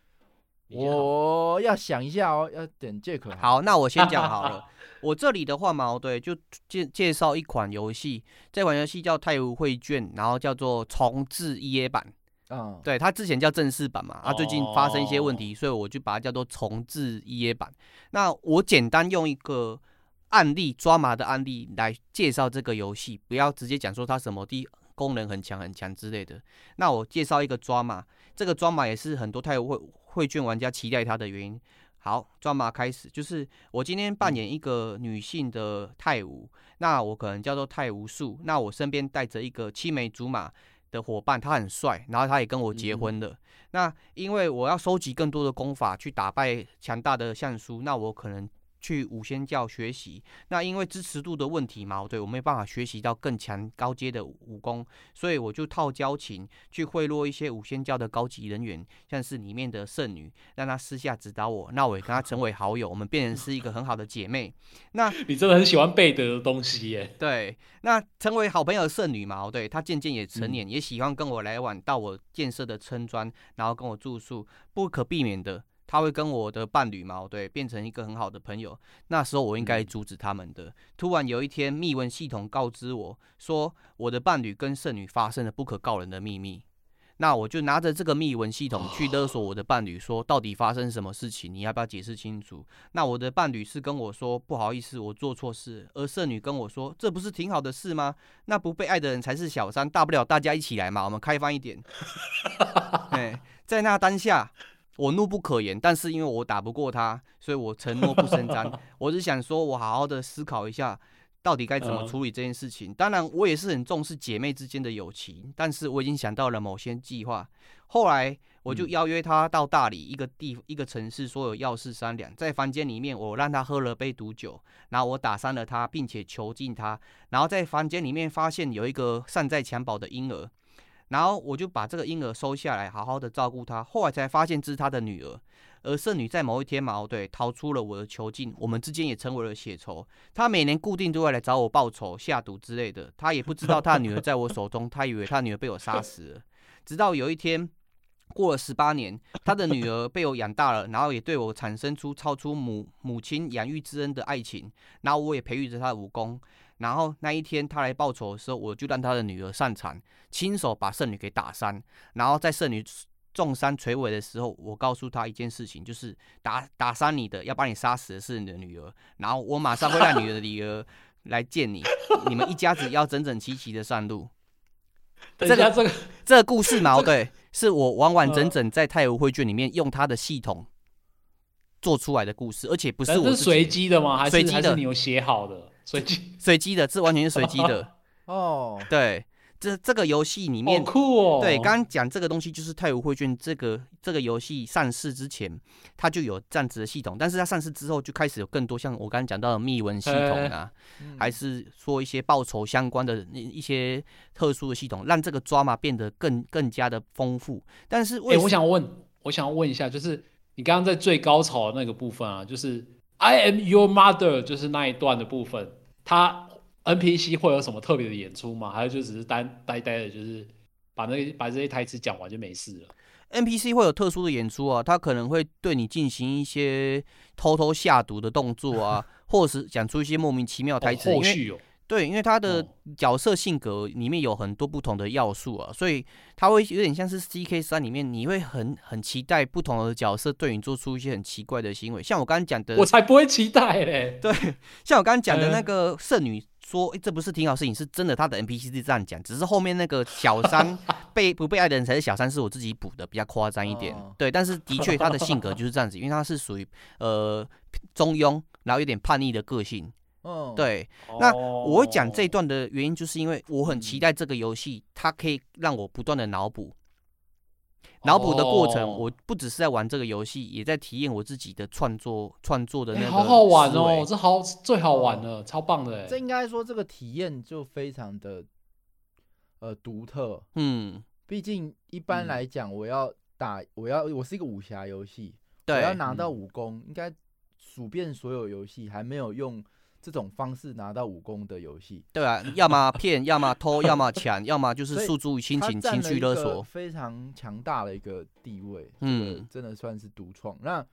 欸、我要想一下哦，要等杰克。好，那我先讲好了。我这里的话嘛，对，就介介绍一款游戏，这款游戏叫《太武绘卷》，然后叫做重置 EA 版。嗯，对，它之前叫正式版嘛，啊最近发生一些问题，所以我就把它叫做重置 EA 版。那我简单用一个案例，抓马的案例来介绍这个游戏，不要直接讲说它什么的功能很强很强之类的。那我介绍一个抓马。这个装马也是很多太武绘绘卷玩家期待它的原因。好，装马开始，就是我今天扮演一个女性的泰武，那我可能叫做泰武术，那我身边带着一个青梅竹马的伙伴，他很帅，然后他也跟我结婚了。那因为我要收集更多的功法去打败强大的相书，那我可能。去五仙教学习，那因为支持度的问题嘛，对，我没办法学习到更强高阶的武功，所以我就套交情去贿赂一些五仙教的高级人员，像是里面的圣女，让她私下指导我，那我也跟她成为好友，我们变成是一个很好的姐妹。那你真的很喜欢贝德的东西耶？对，那成为好朋友的圣女嘛，对，她渐渐也成年，嗯，也喜欢跟我来往，到我建设的村庄，然后跟我住宿，不可避免的。他会跟我的伴侣嘛，对，变成一个很好的朋友。那时候我应该阻止他们的。突然有一天，密文系统告知我说，我的伴侣跟圣女发生了不可告人的秘密。那我就拿着这个密文系统去勒索我的伴侣，说到底发生什么事情？你要不要解释清楚？那我的伴侣是跟我说不好意思，我做错事。而圣女跟我说，这不是挺好的事吗？那不被爱的人才是小三，大不了大家一起来嘛，我们开放一点。哎，在那当下。我怒不可言，但是因为我打不过他，所以我承诺不 声张。我只想说，我好好的思考一下，到底该怎么处理这件事情。当然，我也是很重视姐妹之间的友情，但是我已经想到了某些计划。后来，我就邀约他到大理一个地一个城市，说有要事商量。在房间里面，我让他喝了杯毒酒，然后我打伤了他，并且囚禁他。然后在房间里面发现有一个尚在襁褓的婴儿。然后我就把这个婴儿收下来，好好的照顾他。后来才发现这是他的女儿，而圣女在某一天嘛，对，逃出了我的囚禁，我们之间也成为了血仇。她每年固定都会来找我报仇、下毒之类的。她也不知道她的女儿在我手中，她以为她女儿被我杀死了。直到有一天，过了十八年，她的女儿被我养大了，然后也对我产生出超出母母亲养育之恩的爱情，然后我也培育着她的武功。然后那一天他来报仇的时候，我就让他的女儿上场，亲手把圣女给打伤。然后在圣女重伤垂危的时候，我告诉他一件事情，就是打打伤你的，要把你杀死的是你的女儿。然后我马上会让女儿的女儿 来见你，你们一家子要整整齐齐的上路。这个这个这个故事嘛，对，是我完完整整在太武绘卷里面用他的系统做出来的故事，而且不是我是随机的吗？还是随机的？还是你有写好的？随机随机的，这完全是随机的。哦，对，这这个游戏里面，好酷哦。对，刚刚讲这个东西就是太武绘卷这个这个游戏上市之前，它就有这样子的系统，但是它上市之后就开始有更多像我刚刚讲到的密文系统啊，还是说一些报酬相关的一些特殊的系统，让这个抓马变得更更加的丰富。但是，哎，我想问，我想问一下，就是你刚刚在最高潮的那个部分啊，就是 I am your mother，就是那一段的部分。他 NPC 会有什么特别的演出吗？还是就只是单呆呆的，就是把那把这些台词讲完就没事了？NPC 会有特殊的演出啊，他可能会对你进行一些偷偷下毒的动作啊，或者是讲出一些莫名其妙的台词。哦，后续哦。对，因为他的角色性格里面有很多不同的要素啊，所以他会有点像是 CK 三里面，你会很很期待不同的角色对你做出一些很奇怪的行为。像我刚刚讲的，我才不会期待嘞。对，像我刚刚讲的那个圣女说，欸，这不是挺好事情，是真的，他的 NPC 是这样讲，只是后面那个小三 被不被爱的人才是小三，是我自己补的，比较夸张一点。对，但是的确他的性格就是这样子，因为他是属于呃中庸，然后有点叛逆的个性。嗯，对，那我会讲这一段的原因，就是因为我很期待这个游戏，它可以让我不断的脑补，脑补的过程，我不只是在玩这个游戏，也在体验我自己的创作创作的那个。好好玩哦，这好最好玩了，超棒的。这应该说这个体验就非常的呃独特。嗯，毕竟一般来讲，我要打，我要我是一个武侠游戏，对，我要拿到武功，应该数遍所有游戏还没有用。这种方式拿到武功的游戏，对啊，要么骗，要么偷，要么抢，要么就是诉诸于亲情，情绪勒索，非常强大的一个地位，嗯，真的算是独创。那。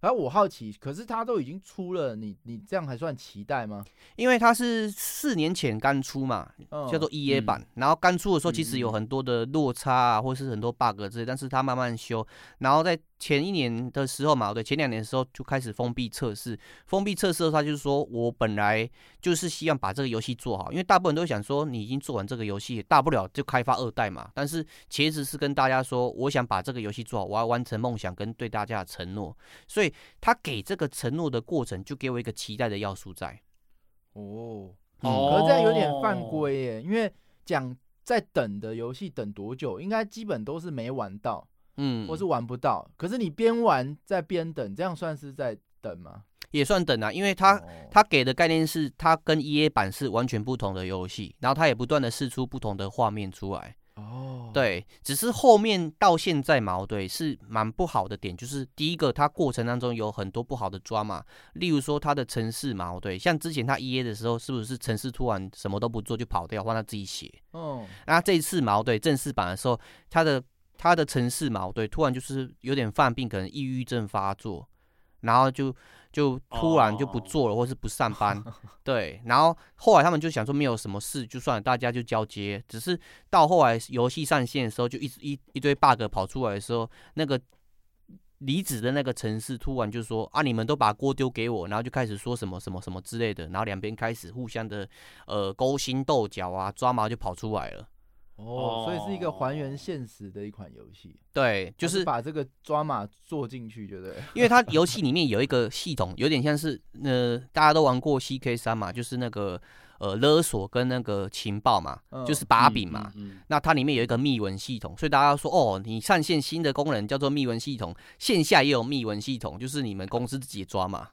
然后我好奇，可是他都已经出了，你你这样还算期待吗？因为他是四年前刚出嘛，嗯、叫做 EA 版，嗯、然后刚出的时候其实有很多的落差啊，嗯、或是很多 bug 之类，但是他慢慢修，然后在前一年的时候嘛，对，前两年的时候就开始封闭测试，封闭测试的话就是说我本来就是希望把这个游戏做好，因为大部分人都想说你已经做完这个游戏，大不了就开发二代嘛，但是其实是跟大家说，我想把这个游戏做好，我要完成梦想跟对大家的承诺，所以。他给这个承诺的过程，就给我一个期待的要素在。哦，哦，可是这样有点犯规耶，因为讲在等的游戏等多久，应该基本都是没玩到，嗯，或是玩不到。可是你边玩在边等，这样算是在等吗？也算等啊，因为他他给的概念是，他跟 EA 版是完全不同的游戏，然后他也不断的试出不同的画面出来。哦，对，只是后面到现在矛，对，是蛮不好的点，就是第一个，它过程当中有很多不好的抓嘛，例如说它的城市矛，对，像之前它 EA 的时候，是不是城市突然什么都不做就跑掉，换他自己写？哦，那这一次矛，对，正式版的时候，它的它的城市嘛，对，突然就是有点犯病，可能抑郁症发作，然后就。就突然就不做了，oh. 或是不上班，对。然后后来他们就想说没有什么事，就算了，大家就交接。只是到后来游戏上线的时候，就一直一一堆 bug 跑出来的时候，那个离职的那个城市突然就说啊，你们都把锅丢给我，然后就开始说什么什么什么之类的，然后两边开始互相的呃勾心斗角啊，抓毛就跑出来了。哦，所以是一个还原现实的一款游戏。对，就是把这个抓马做进去，觉得，因为它游戏 里面有一个系统，有点像是呃，大家都玩过 CK 三嘛，就是那个呃勒索跟那个情报嘛，嗯、就是把柄嘛。嗯嗯嗯、那它里面有一个密文系统，所以大家说哦，你上线新的功能叫做密文系统，线下也有密文系统，就是你们公司自己抓马。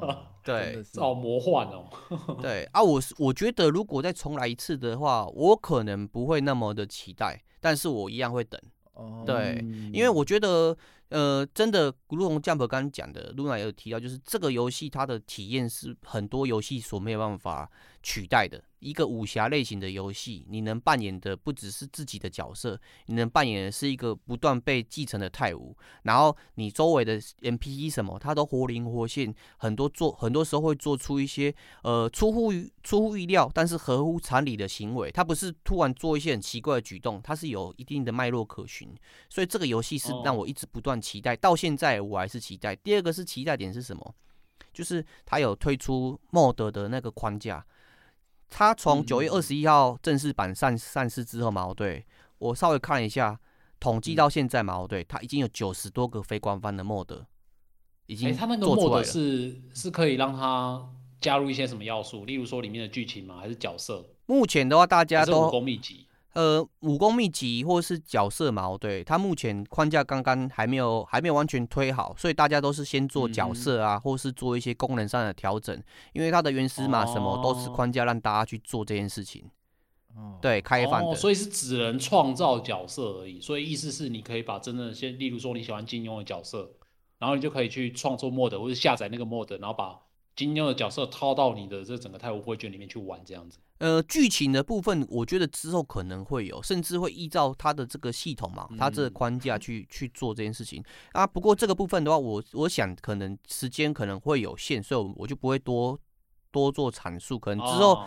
哦，对，好魔幻哦。对啊，我我觉得如果再重来一次的话，我可能不会那么的期待，但是我一样会等。哦，对，因为我觉得。呃，真的，如同 Jump 刚刚讲的，Luna 有提到，就是这个游戏它的体验是很多游戏所没有办法取代的。一个武侠类型的游戏，你能扮演的不只是自己的角色，你能扮演的是一个不断被继承的太武。然后你周围的 NPC 什么，它都活灵活现，很多做很多时候会做出一些呃出乎于出乎意料，但是合乎常理的行为。它不是突然做一些很奇怪的举动，它是有一定的脉络可循。所以这个游戏是让我一直不断。期待到现在我还是期待。第二个是期待点是什么？就是他有推出 MOD 的那个框架。他从九月二十一号正式版上上市之后嘛，对，我稍微看了一下，统计到现在嘛，对，他已经有九十多个非官方的 MOD 已经。他那个 MOD 是是可以让他加入一些什么要素？例如说里面的剧情吗？还是角色？目前的话，大家都武功秘籍。呃，武功秘籍或是角色嘛，对，它目前框架刚刚还没有还没有完全推好，所以大家都是先做角色啊，嗯、或是做一些功能上的调整，因为它的原始码什么都是框架让大家去做这件事情。哦、对，开放的、哦，所以是只能创造角色而已。所以意思是你可以把真的先，例如说你喜欢金庸的角色，然后你就可以去创作 mod 或者下载那个 mod，然后把金庸的角色套到你的这整个太湖会卷里面去玩，这样子。呃，剧情的部分，我觉得之后可能会有，甚至会依照它的这个系统嘛，它这个框架去、嗯、去做这件事情啊。不过这个部分的话，我我想可能时间可能会有限，所以我就不会多多做阐述，可能之后。哦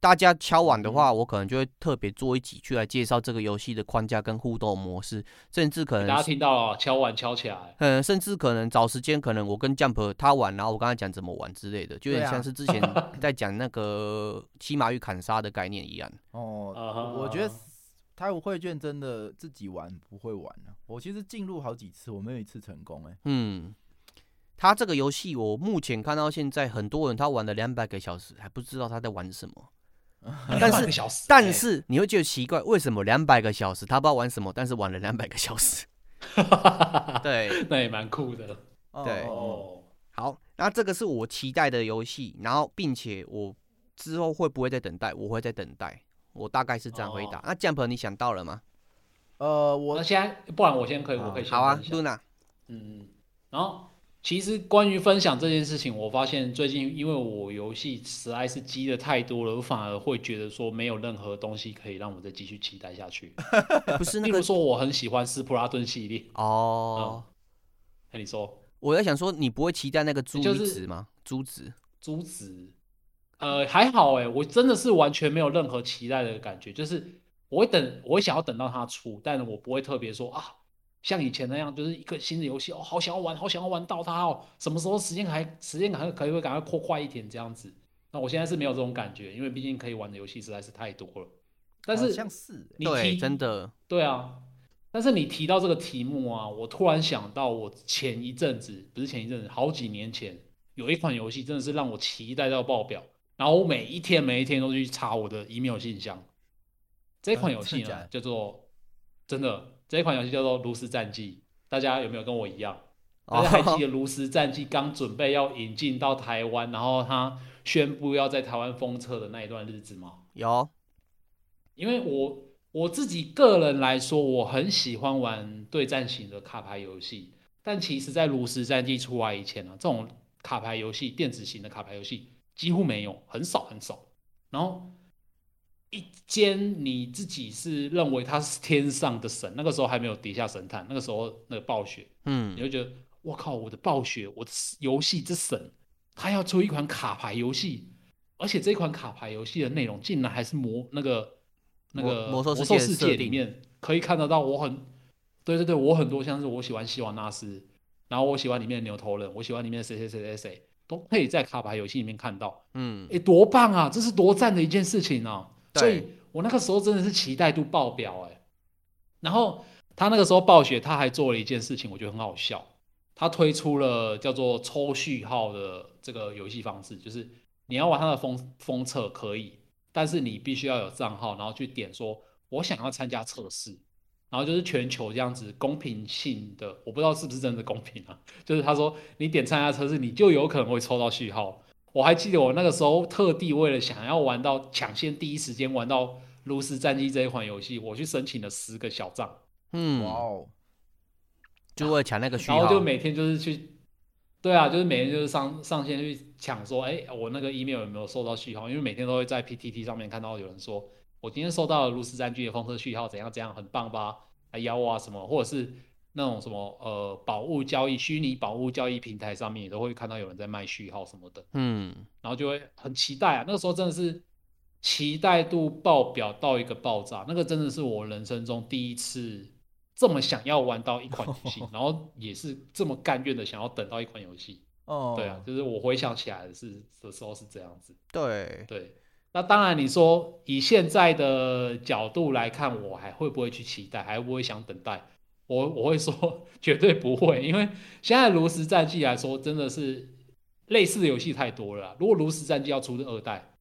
大家敲碗的话，我可能就会特别做一集去来介绍这个游戏的框架跟互动模式，甚至可能大家听到了敲碗敲起来，嗯，甚至可能找时间，可能我跟 Jump 他玩，然后我跟他讲怎么玩之类的，就有点像是之前 在讲那个骑马与砍杀的概念一样。哦，我觉得太武绘卷真的自己玩不会玩了，我其实进入好几次，我没有一次成功哎。嗯，他这个游戏我目前看到现在很多人他玩了两百个小时，还不知道他在玩什么。但是，但是你会觉得奇怪，为什么两百个小时他不知道玩什么，但是玩了两百个小时？对，那也蛮酷的。对，哦，好，那这个是我期待的游戏，然后并且我之后会不会再等待？我会再等待，我大概是这样回答。那 Jump 你想到了吗？呃，我先，不然我先可以，我可以先。好啊，Luna。嗯嗯，然后。其实关于分享这件事情，我发现最近因为我游戏实在是积的太多了，我反而会觉得说没有任何东西可以让我再继续期待下去。不是那 如说我很喜欢斯普拉顿系列哦。那、嗯、你说，我在想说，你不会期待那个珠子吗？珠子，珠子，呃，还好哎，我真的是完全没有任何期待的感觉，就是我会等，我会想要等到它出，但我不会特别说啊。像以前那样，就是一个新的游戏哦，好想要玩，好想要玩到它哦。什么时候时间还时间还可以会赶快扩快一点这样子？那我现在是没有这种感觉，因为毕竟可以玩的游戏实在是太多了。但是像是你提对真的对啊，但是你提到这个题目啊，我突然想到，我前一阵子不是前一阵子，好几年前有一款游戏真的是让我期待到爆表，然后我每一天每一天都去查我的 email 信箱。这款游戏呢，叫做真的。这一款游戏叫做《炉石战记》，大家有没有跟我一样？大家还记得《炉石战记》刚准备要引进到台湾，然后他宣布要在台湾封测的那一段日子吗？有，因为我我自己个人来说，我很喜欢玩对战型的卡牌游戏，但其实，在《炉石战记》出来以前呢、啊，这种卡牌游戏、电子型的卡牌游戏几乎没有，很少很少。然后。一间你自己是认为他是天上的神，那个时候还没有地下神探，那个时候那个暴雪，嗯，你会觉得我靠，我的暴雪，我的游戏之神，他要出一款卡牌游戏，而且这款卡牌游戏的内容竟然还是魔那个那个魔兽世界里面可以看得到，我很对对对，我很多像是我喜欢希瓦纳斯，然后我喜欢里面的牛头人，我喜欢里面的谁谁谁谁谁，都可以在卡牌游戏里面看到，嗯，诶，多棒啊，这是多赞的一件事情啊！所以我那个时候真的是期待度爆表哎。然后他那个时候暴雪他还做了一件事情，我觉得很好笑，他推出了叫做抽序号的这个游戏方式，就是你要玩他的封封测可以，但是你必须要有账号，然后去点说我想要参加测试。然后就是全球这样子公平性的，我不知道是不是真的公平啊。就是他说你点参加测试，你就有可能会抽到序号。我还记得我那个时候特地为了想要玩到抢先第一时间玩到《炉石战记》这一款游戏，我去申请了十个小账。嗯，哇哦，就为了抢那个序号。然后就每天就是去，对啊，就是每天就是上上线去抢说，哎，我那个 email 有没有收到序号？因为每天都会在 PTT 上面看到有人说。我今天收到了炉石战记的封测序号，怎样怎样，很棒吧？还邀我啊什么，或者是那种什么呃宝物交易、虚拟宝物交易平台上面也都会看到有人在卖序号什么的，嗯，然后就会很期待啊。那个时候真的是期待度爆表到一个爆炸，那个真的是我人生中第一次这么想要玩到一款游戏，然后也是这么甘愿的想要等到一款游戏。哦，对啊，就是我回想起来的是的时候是这样子。对对。那当然，你说以现在的角度来看，我还会不会去期待，还会不会想等待？我我会说绝对不会，因为现在炉石战记来说，真的是类似的游戏太多了。如果炉石战记要出二代，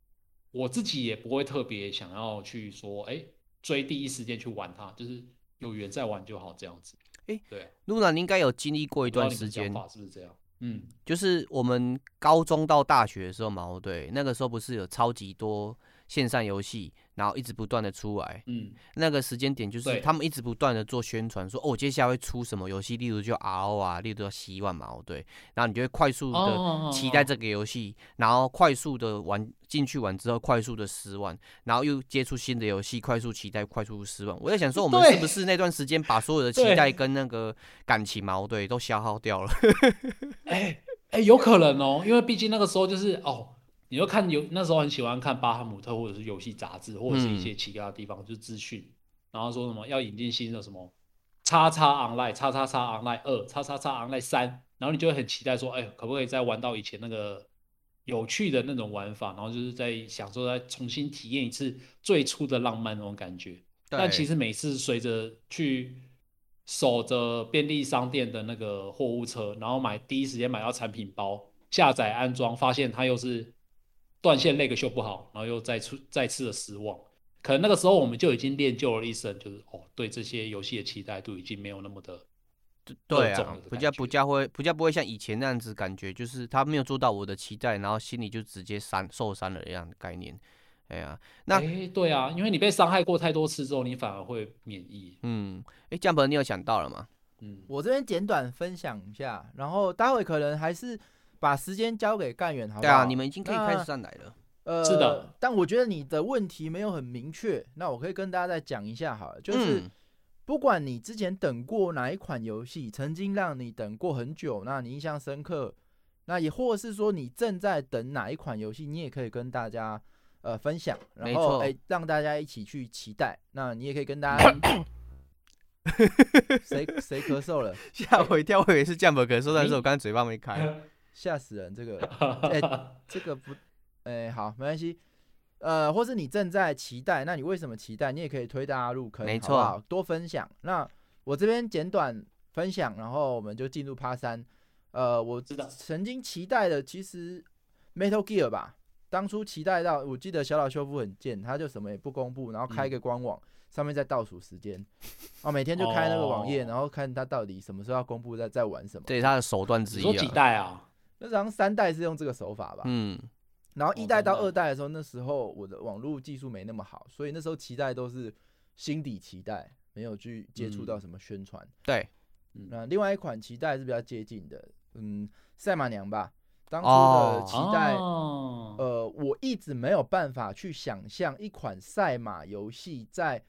我自己也不会特别想要去说，哎，追第一时间去玩它，就是有缘再玩就好这样子。哎，对，露娜，你应该有经历过一段时间，是不是这样？嗯，就是我们高中到大学的时候嘛，对，那个时候不是有超级多线上游戏，然后一直不断的出来，嗯，那个时间点就是他们一直不断的做宣传，说哦，接下来会出什么游戏，例如就 RO 啊，例如叫希望嘛，对，然后你就会快速的期待这个游戏，然后快速的玩进去玩之后，快速的失望，然后又接触新的游戏，快速期待，快速失望。我在想说，我们是不是那段时间把所有的 期待跟那个感情矛盾，都消耗掉了？哎哎，有可能哦，因为毕竟那个时候就是哦。你就看有那时候很喜欢看巴哈姆特或者是游戏杂志或者是一些其他的地方，嗯、就是资讯，然后说什么要引进新的什么叉叉 online 叉叉叉 online 二叉叉叉 online 三，然后你就会很期待说，哎，可不可以再玩到以前那个有趣的那种玩法，然后就是在想说再重新体验一次最初的浪漫那种感觉。但其实每次随着去守着便利商店的那个货物车，然后买第一时间买到产品包，下载安装，发现它又是。断线那个修不好，然后又再出再次的失望。可能那个时候我们就已经练就了一身，就是哦，对这些游戏的期待度已经没有那么的对啊，不加不加会不加不会像以前那样子感觉，就是他没有做到我的期待，然后心里就直接伤受伤了一样的概念。哎呀，那哎对啊，因为你被伤害过太多次之后，你反而会免疫。嗯，哎，这样本你有想到了吗？嗯，我这边简短分享一下，然后待会可能还是。把时间交给干员，好不好？对啊，你们已经可以开始上来了。呃，是的。但我觉得你的问题没有很明确，那我可以跟大家再讲一下，好了，就是不管你之前等过哪一款游戏，曾经让你等过很久，那你印象深刻，那也或者是说你正在等哪一款游戏，你也可以跟大家呃分享，然后哎、欸、让大家一起去期待。那你也可以跟大家，谁谁咳嗽了？吓我一跳，我以为是酱本咳嗽，但是我刚才嘴巴没开。吓死人！这个，哎、欸，这个不，哎、欸，好，没关系。呃，或是你正在期待，那你为什么期待？你也可以推大家入坑，没错，好不好？多分享。那我这边简短分享，然后我们就进入趴三。呃，我知道曾经期待的，其实 Metal Gear 吧，当初期待到，我记得小岛修复很贱，他就什么也不公布，然后开一个官网，嗯、上面在倒数时间，哦，每天就开那个网页，哦、然后看他到底什么时候要公布在，在在玩什么。对，他的手段之一啊。几代啊？那好像三代是用这个手法吧，嗯，然后一代到二代的时候，那时候我的网络技术没那么好，所以那时候期待都是心底期待，没有去接触到什么宣传。对，那另外一款期待是比较接近的，嗯，赛马娘吧。当初的期待，呃，我一直没有办法去想象一款赛马游戏在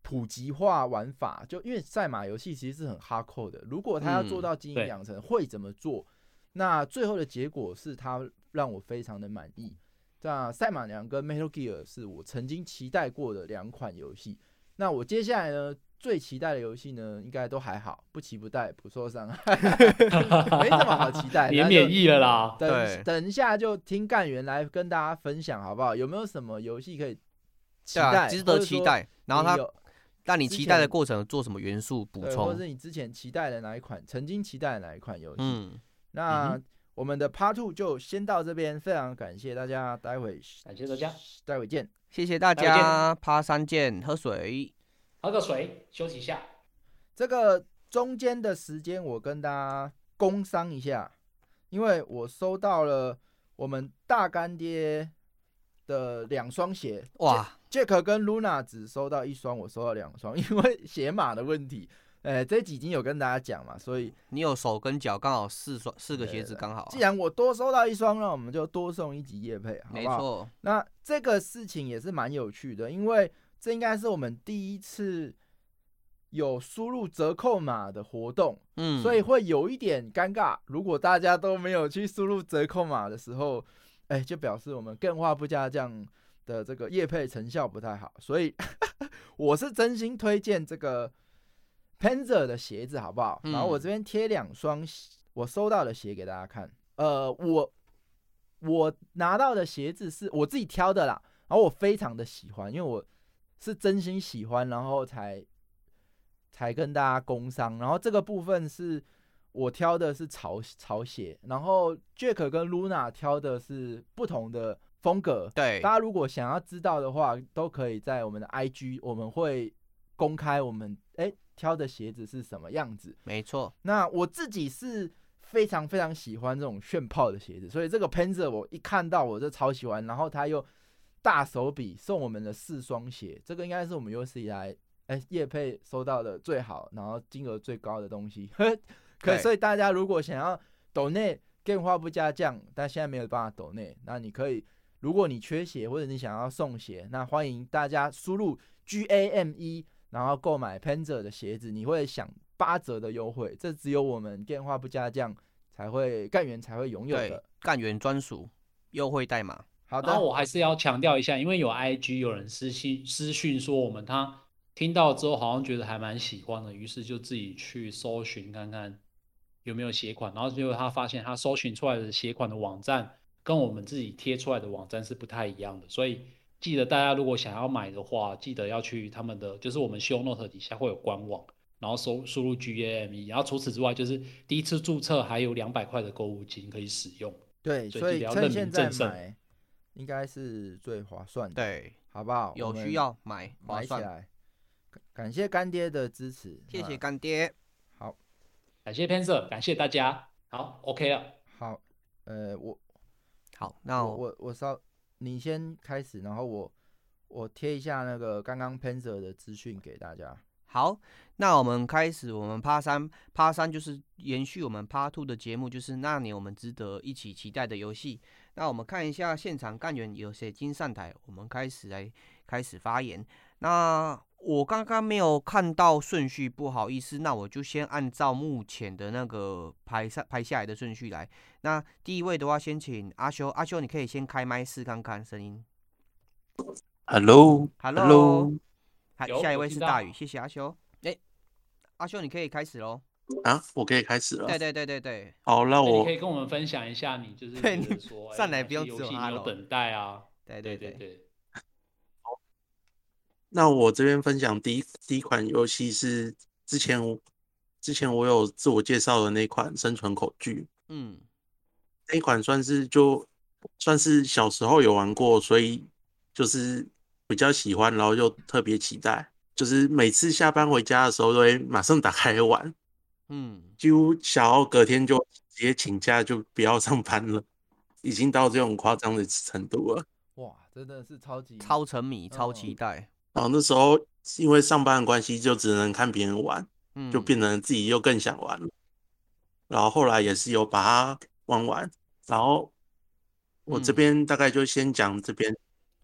普及化玩法，就因为赛马游戏其实是很 hardcore 的，如果他要做到经营养成，会怎么做？那最后的结果是它让我非常的满意。那赛马娘跟 Metal Gear 是我曾经期待过的两款游戏。那我接下来呢，最期待的游戏呢，应该都还好，不期不待，不受伤害，没什么好期待，免免疫了啦。等等一下就听干员来跟大家分享好不好？有没有什么游戏可以期待，啊、值得期待。然后他但你期待的过程做什么元素补充，或者是你之前期待的哪一款，曾经期待的哪一款游戏。嗯，那我们的 Part Two 就先到这边，非常感谢大家，待会感谢大家，待会见，谢谢大家，Part 三见，喝水，喝个水，休息一下。这个中间的时间，我跟大家工商一下，因为我收到了我们大干爹的两双鞋，哇，Jack 跟 Luna 只收到一双，我收到两双，因为 鞋码的问题。呃，这几集有跟大家讲嘛，所以你有手跟脚刚好四双四个鞋子刚好、啊。既然我多收到一双，那我们就多送一集叶配，好不好？没错。那这个事情也是蛮有趣的，因为这应该是我们第一次。有输入折扣码的活动，嗯，所以会有一点尴尬。如果大家都没有去输入折扣码的时候，哎、欸，就表示我们更画不加酱的这个叶配成效不太好。所以 我是真心推荐这个 Panzer 的鞋子，好不好？然后我这边贴两双我收到的鞋给大家看。呃，我我拿到的鞋子是我自己挑的啦，然后我非常的喜欢，因为我是真心喜欢，然后才。才跟大家工商，然后这个部分是我挑的是潮潮鞋，然后 Jack 跟 Luna 挑的是不同的风格。对，大家如果想要知道的话，都可以在我们的 IG，我们会公开我们哎挑的鞋子是什么样子。没错，那我自己是非常非常喜欢这种炫炮的鞋子，所以这个 Panzer 我一看到我就超喜欢，然后他又大手笔送我们的四双鞋，这个应该是我们有史以来。哎，业配收到的最好，然后金额最高的东西，可。所以大家如果想要抖内更花不加酱，但现在没有办法抖内，那你可以，如果你缺鞋或者你想要送鞋，那欢迎大家输入 G A M E，然后购买 Panzer 的鞋子，你会享八折的优惠，这只有我们电话不加酱才会干员才会拥有的干员专属优惠代码。好的，然后我还是要强调一下，因为有 I G 有人私信私讯说我们他。听到之后好像觉得还蛮喜欢的，于是就自己去搜寻看看有没有鞋款，然后结果他发现他搜寻出来的鞋款的网站跟我们自己贴出来的网站是不太一样的，所以记得大家如果想要买的话，记得要去他们的，就是我们 show note 底下会有官网，然后输输入 GAME，然后除此之外就是第一次注册还有两百块的购物金可以使用。对，所以趁现在买应该是最划算的，对，好不好？有需要买买起来。感谢干爹的支持，谢谢干爹。好，感谢 Panzer，感谢大家。好，OK 了。好，呃，我好，那我我我稍，你先开始，然后我我贴一下那个刚刚 Panzer 的资讯给大家。好，那我们开始，我们 Part 三，Part 三就是延续我们 Part Two 的节目，就是那年我们值得一起期待的游戏。那我们看一下现场干员有谁经上台，我们开始来开始发言。那我刚刚没有看到顺序，不好意思，那我就先按照目前的那个排上排下来的顺序来。那第一位的话，先请阿修，阿修你可以先开麦试看看声音。Hello，Hello，好，下一位是大宇，谢谢阿修。哎，阿修你可以开始喽。啊，我可以开始了。对对对对对。好，那我你可以跟我们分享一下，你就是说上来不用游戏你有等待啊。对对对对。那我这边分享第一第一款游戏是之前之前我有自我介绍的那款生存恐惧，嗯，那一款算是就算是小时候有玩过，所以就是比较喜欢，然后又特别期待，就是每次下班回家的时候都会马上打开玩，嗯，几乎想要隔天就直接请假就不要上班了，已经到这种夸张的程度了。哇，真的是超级超沉迷，超期待。然后那时候因为上班的关系，就只能看别人玩，嗯，就变成自己又更想玩了。然后后来也是有把它玩完。然后我这边大概就先讲这边，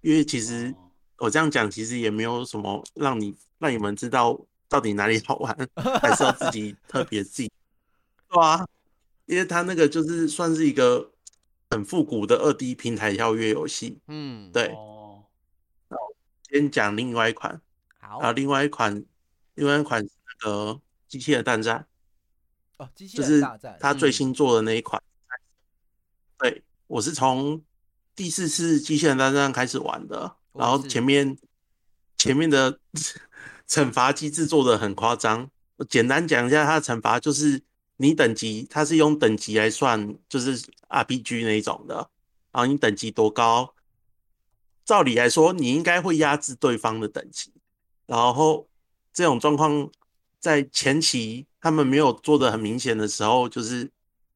因为其实我这样讲其实也没有什么让你让你们知道到底哪里 好玩，还是要自己特别自己，对啊，因为他那个就是算是一个很复古的二 D 平台跳跃游戏，嗯，对。先讲另外一款，好，另外一款，另外一款是那个机器人大战，哦，机器人大战，就是他最新做的那一款。嗯、对，我是从第四次机器人大战开始玩的，然后前面前面的 惩罚机制做的很夸张。我简单讲一下它的惩罚，就是你等级，它是用等级来算，就是 RPG 那一种的。然后你等级多高，照理来说你应该会压制对方的等级。然后这种状况在前期他们没有做的很明显的时候，就是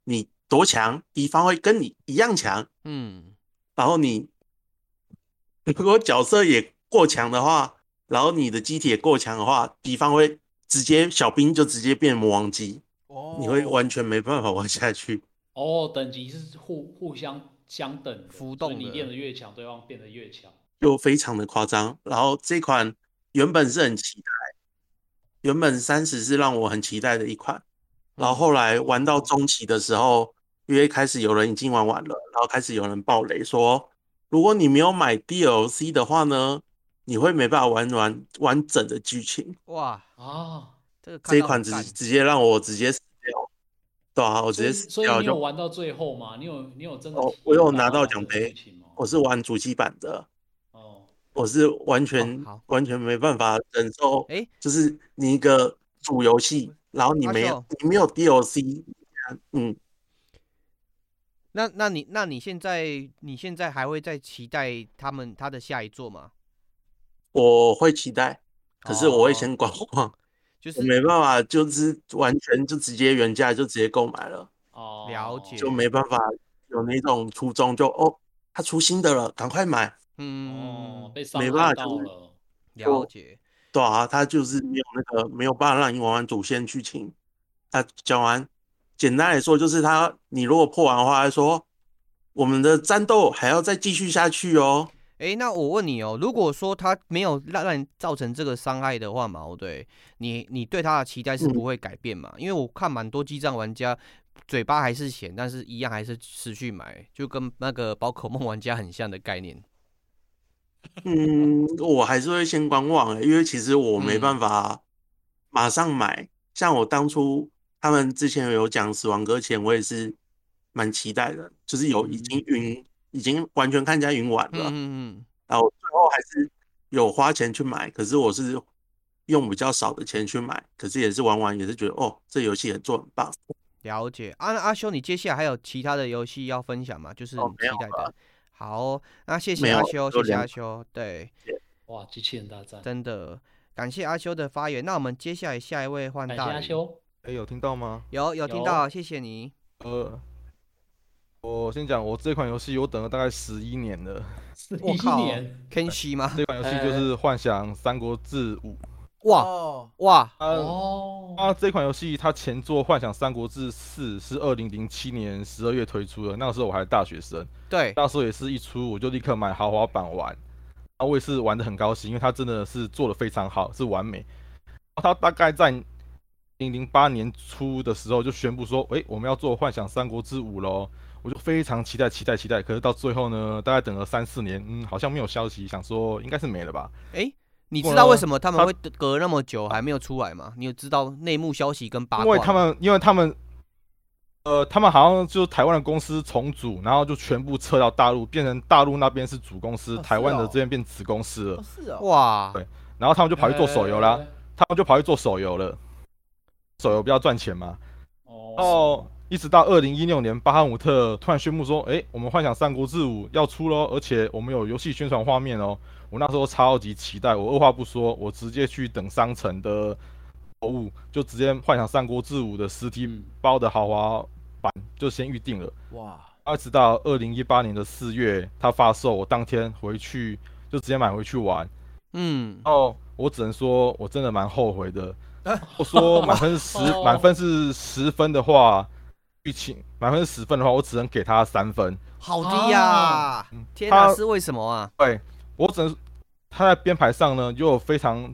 你多强，敌方会跟你一样强。嗯，然后你如果角色也过强的话，然后你的机体也过强的话，敌方会直接小兵就直接变魔王机，哦，你会完全没办法玩下去。哦，等级是互互相相等的，浮动的，你练得越强，对方变得越强，就非常的夸张。然后这款原本是很期待，原本三十是让我很期待的一款，然后后来玩到中期的时候，因为开始有人已经玩完了，然后开始有人爆雷说，如果你没有买 DLC 的话呢，你会没办法玩完完整的剧情。哇啊，这个这一款直直接让我直接死掉，对啊，我直接。所以，所以你有玩到最后吗？你有你有真的？哦，我有拿到奖杯，我是玩主机版的。哦，我是完全、哦、完全没办法忍受。哎，就是你一个主游戏，然后你没有你没有 DLC，嗯。那那你那你现在你现在还会再期待他们他的下一作吗？我会期待，可是我会先观望，哦、就是没办法，就是完全就直接原价就直接购买了。哦，了解，就没办法有那种初衷，就哦，他出新的了，赶快买。嗯，哦，被没办法到了，了解。对啊，他就是没有那个没有办法让你玩完主线剧情。他讲完。简单来说，就是他，你如果破完的话，来说我们的战斗还要再继续下去哦。哎、欸，那我问你哦，如果说他没有让让你造成这个伤害的话嘛，对，你你对他的期待是不会改变嘛？嗯、因为我看蛮多机战玩家嘴巴还是咸，但是一样还是持续买，就跟那个宝可梦玩家很像的概念。嗯，我还是会先观望、欸，因为其实我没办法马上买，嗯、像我当初。他们之前有讲《死亡搁浅》，我也是蛮期待的，就是有已经云，已经完全看起来云玩了，嗯嗯，然后最后还是有花钱去买，可是我是用比较少的钱去买，可是也是玩完也是觉得哦，这游戏也做很棒。了解，阿阿修，你接下来还有其他的游戏要分享吗？就是你期待的。哦、好、哦，那谢谢阿修，谢谢阿修，对，哇，机器人大战，真的感谢阿修的发言。那我们接下来下一位换大阿修。哎、欸，有听到吗？有有听到，谢谢你。呃，我先讲，我这款游戏我等了大概十一年了。十一年？Kenshi 吗？这款游戏就是《幻想三国志五》。哇哇哦！啊，这款游戏它前作《幻想三国志四》是二零零七年十二月推出的，那个时候我还是大学生。对，那时候也是一出我就立刻买豪华版玩，啊，我也是玩得很高兴，因为它真的是做的非常好，是完美。它大概在。零零八年初的时候就宣布说，诶、欸，我们要做《幻想三国志五》喽，我就非常期待，期待，期待。可是到最后呢，大概等了三四年，嗯，好像没有消息，想说应该是没了吧？哎、欸，你知道为什么他们会隔那么久还没有出来吗？你有知道内幕消息跟八卦？因为他们，因为他们，呃，他们好像就是台湾的公司重组，然后就全部撤到大陆，变成大陆那边是主公司，哦哦、台湾的这边变子公司了。哦是哦，哇，对，然后他们就跑去做手游啦，他们就跑去做手游了。手游比较赚钱嘛，哦，然后一直到二零一六年，巴哈姆特突然宣布说：“哎，我们幻想三国志五要出喽，而且我们有游戏宣传画面哦。”我那时候超级期待，我二话不说，我直接去等商城的购物，就直接幻想三国志五的实体包的豪华版就先预定了。哇！一直到二零一八年的四月，它发售，我当天回去就直接买回去玩。嗯，哦我只能说，我真的蛮后悔的。我说满分十，满分是十分的话，剧情满分十分的话，我只能给他三分，好低呀、啊！天哪，是为什么啊？对，我只能他在编排上呢，又有非常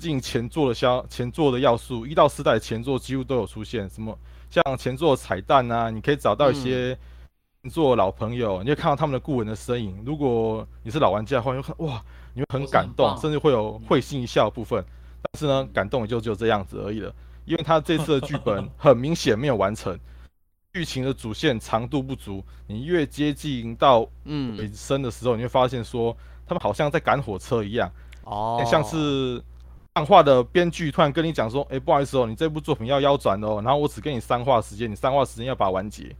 近前作的消前作的要素，一到四代前作几乎都有出现，什么像前作彩蛋啊，你可以找到一些前作老朋友，嗯、你会看到他们的故人的身影。如果你是老玩家的话，你会看哇，你会很感动，甚至会有会心一笑的部分。但是呢，感动也就只有这样子而已了，因为他这次的剧本 很明显没有完成，剧情的主线长度不足。你越接近到嗯尾声的时候，你会发现说他们好像在赶火车一样，哦，像是漫画的编剧突然跟你讲说，哎、欸，不好意思哦，你这部作品要腰转哦，然后我只给你三话时间，你三话时间要把它完结。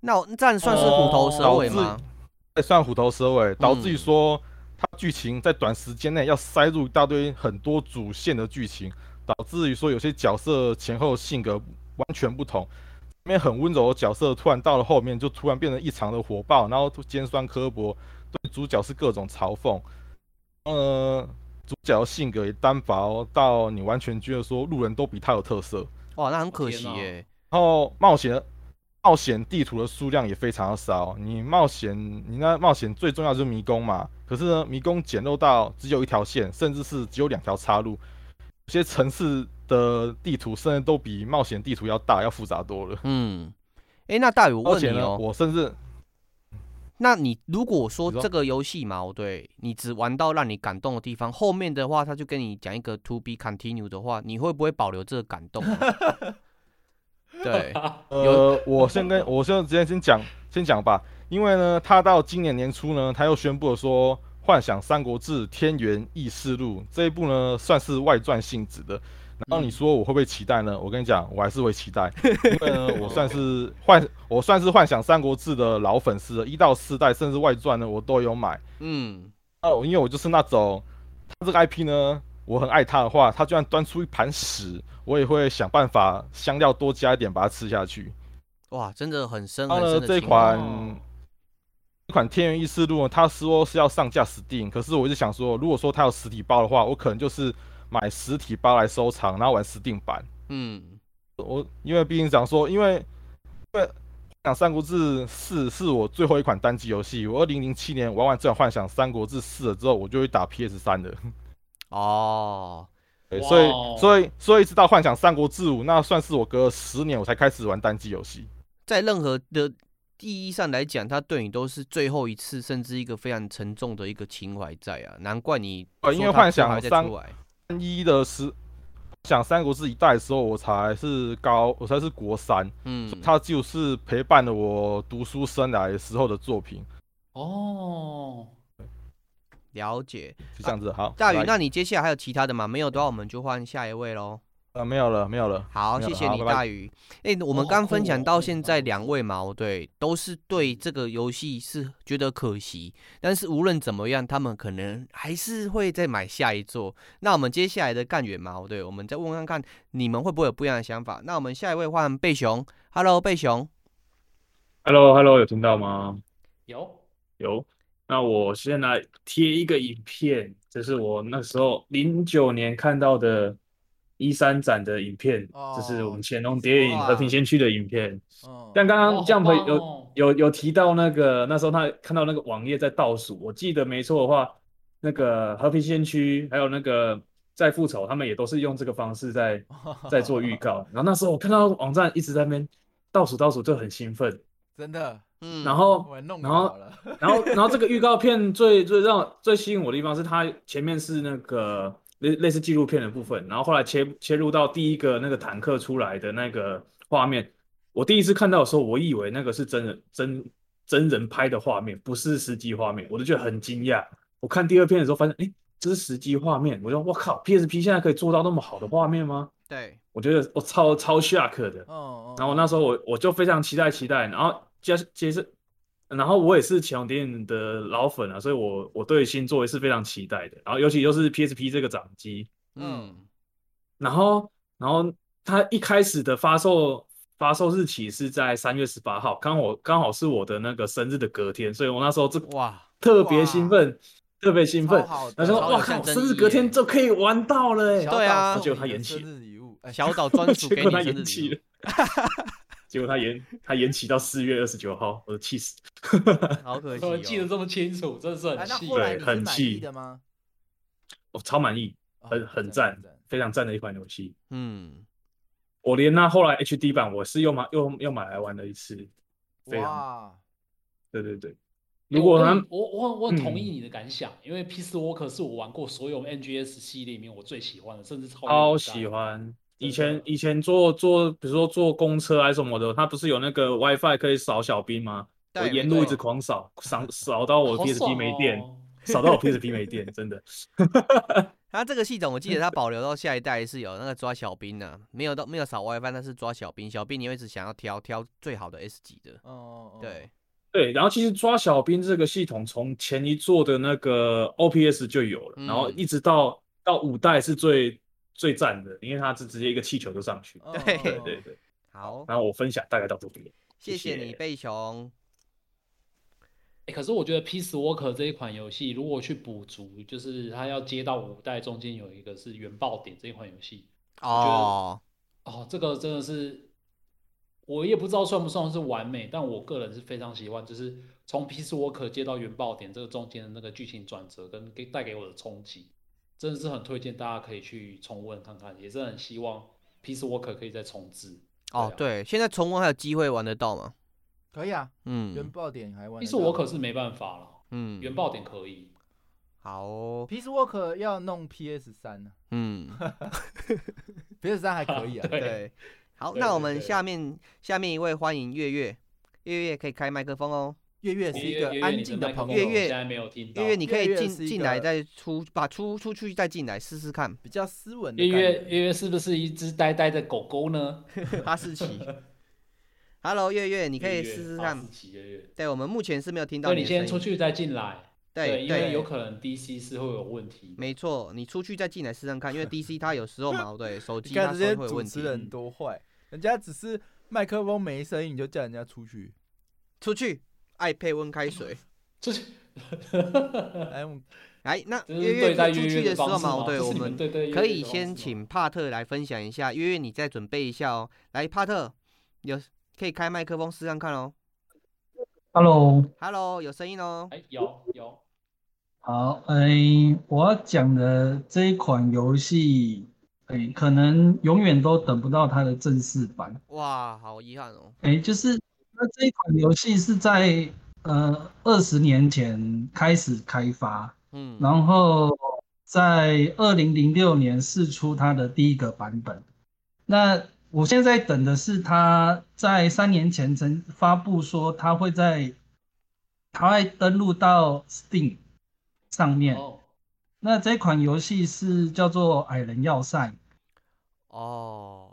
那这样算是虎头蛇尾吗？哎，算虎头蛇尾，导致于说它剧情在短时间内要塞入一大堆很多主线的剧情，导致于说有些角色前后性格完全不同。面很温柔的角色，突然到了后面就突然变得异常的火爆，然后尖酸刻薄，对主角是各种嘲讽。呃，主角的性格也单薄到你完全觉得说路人都比他有特色。哇，那很可惜耶。然后冒险冒险地图的数量也非常的少。你冒险，你那冒险最重要就是迷宫嘛。可是呢，迷宫简陋到只有一条线，甚至是只有两条岔路。有些城市的地图甚至都比冒险地图要大，要复杂多了。嗯，哎、欸，那大宇我问你哦、喔，我甚至，那你如果说这个游戏嘛，对，你只玩到让你感动的地方，后面的话他就跟你讲一个 to be continue 的话，你会不会保留这个感动？对，呃，我先跟 我先直接先讲先讲吧，因为呢，他到今年年初呢，他又宣布了说。《幻想三国志天元异事录》这一部呢，算是外传性质的。然后你说我会不会期待呢？我跟你讲，我还是会期待，因为呢，我算是幻，我算是《幻想三国志》的老粉丝了，一到四代甚至外传呢，我都有买。嗯，哦，因为我就是那种，他这个 IP 呢，我很爱他的话，他就算端出一盘屎，我也会想办法香料多加一点把它吃下去。哇，真的很深很深的这一款。这款《天元异世录》呢，它说是要上架 Steam，可是我一直想说，如果说他有实体包的话，我可能就是买实体包来收藏，然后玩 Steam 版。嗯，我因为毕竟讲说，因为因为《幻想三国志四》是我最后一款单机游戏，我二零零七年玩完这款《幻想三国志四》了之后，我就会打 PS 三的。哦，对，所以所以所以一直到《幻想三国志五》，那算是我隔了十年我才开始玩单机游戏，在任何的。意义上来讲，它对你都是最后一次，甚至一个非常沉重的一个情怀在啊。难怪你呃，因为幻想三一的时想三国志一代的时候，我才是高，我才是国三，嗯，他就是陪伴了我读书生来时候的作品。哦，了解，就这样子。啊、好，大宇，那你接下来还有其他的吗？没有的话，我们就换下一位喽。呃，没有了，没有了。好，谢谢你，大鱼。哎、欸，我们刚分享到现在，两位嘛，对，都是对这个游戏是觉得可惜，但是无论怎么样，他们可能还是会再买下一座。那我们接下来的干员嘛，对，我们再问问看看你们会不会有不一样的想法。那我们下一位换贝熊，Hello，贝熊，Hello，Hello，有听到吗？有，有。那我先来贴一个影片，这是我那时候零九年看到的。一三展的影片，这、oh, 是我们乾隆谍影和平先驱的影片。但刚刚 Jump 有、oh, 有有提到那个那时候他看到那个网页在倒数，我记得没错的话，那个和平先驱还有那个在复仇，他们也都是用这个方式在 在做预告。然后那时候我看到网站一直在那边倒数倒数，就很兴奋，真的。嗯，然后然后然后然后这个预告片最最让最吸引我的地方是它前面是那个。类类似纪录片的部分，然后后来切切入到第一个那个坦克出来的那个画面，我第一次看到的时候，我以为那个是真人真真人拍的画面，不是实际画面，我就觉得很惊讶。我看第二片的时候发现，哎，这是实际画面，我说我靠，PSP 现在可以做到那么好的画面吗？对，我觉得我超超 shock 的。哦，然后那时候我我就非常期待期待，然后接接着。然后我也是潜龙谍影的老粉啊，所以我我对新作也是非常期待的。然后尤其又是 PSP 这个掌机，嗯，然后然后它一开始的发售发售日期是在三月十八号，刚好刚好是我的那个生日的隔天，所以我那时候这哇特别兴奋，特别兴奋。他说哇靠，生日隔天就可以玩到了，欸，对啊，结果他延期了，小岛专属给你生日礼物。结果他延他延期到四月二十九号，我都气死。好可惜、哦，记得这么清楚，真的是很气。对，很气的吗？我超满意，很很赞，非常赞的一款游戏。嗯，我连那后来 HD 版，我是又买又又买来玩了一次。非常哇！对对对，如果他我我我很同意你的感想，嗯、因为 Peace Walker 是我玩过所有 NGS 系列里面我最喜欢的，甚至超超喜欢。以前以前坐坐，比如说坐公车还是什么的，它不是有那个 WiFi 可以扫小兵吗？我沿路一直狂扫，扫扫到我 PSP 没电。扫到我 PSP 没电，真的。它这个系统我记得它保留到下一代是有那个抓小兵的、啊，没有到没有扫 WiFi，但是抓小兵。小兵你会一直想要挑挑最好的 S 级的。哦，对对。然后其实抓小兵这个系统从前一座的那个 OPS 就有了，嗯、然后一直到到五代是最最赞的，因为它是直接一个气球就上去。对对对对。好，然后我分享大概到这边。谢谢你，贝熊。欸、可是我觉得《Peace Walker》这一款游戏，如果去补足，就是它要接到五代中间有一个是原爆点这一款游戏哦哦，这个真的是我也不知道算不算是完美，但我个人是非常喜欢，就是从《Peace Walker》接到原爆点这个中间的那个剧情转折跟给带给我的冲击，真的是很推荐大家可以去重温看看，也是很希望《Peace Walker》可以再重置。哦，对，现在重温还有机会玩得到吗？可以啊，嗯，原爆点还玩。Peace Walker 是没办法了，嗯，原爆点可以。好哦，Peace Walker 要弄 PS 三呢，嗯，PS 三还可以啊，对，对。好，那我们下面下面一位欢迎月月，月月可以开麦克风哦。月月是一个安静的朋友，月月现在没有听到。月月你可以进进来再出，把出出去再进来试试看，比较斯文的。月月月月是不是一只呆呆的狗狗呢？哈士奇。Hello，月月，你可以试试看。月月，对，我们目前是没有听到你。你先出去再进来。对，对，因为有可能 DC 是会有问题。没错，你出去再进来试试看，因为 DC 它有时候嘛，对，手 机它会有问题。主持人多坏，人家只是麦克风没声音，你就叫人家出去。出去，爱配温开水。出去。来，来，那月月出去的时候嘛，对，我们可以先请帕特来分享一下。月月，你再准备一下哦。来，帕特，有。可以开麦克风试看看哦。Hello，Hello，有声音哦。哎，有有。好，哎，我要讲的这一款游戏，哎，可能永远都等不到它的正式版。哇，好遗憾哦。哎，就是那这一款游戏是在呃二十年前开始开发，嗯，然后在二零零六年试出它的第一个版本，那。我现在等的是它在三年前曾发布说它会在，它会登录到 Steam 上面。哦。那这款游戏是叫做《矮人要塞》。哦，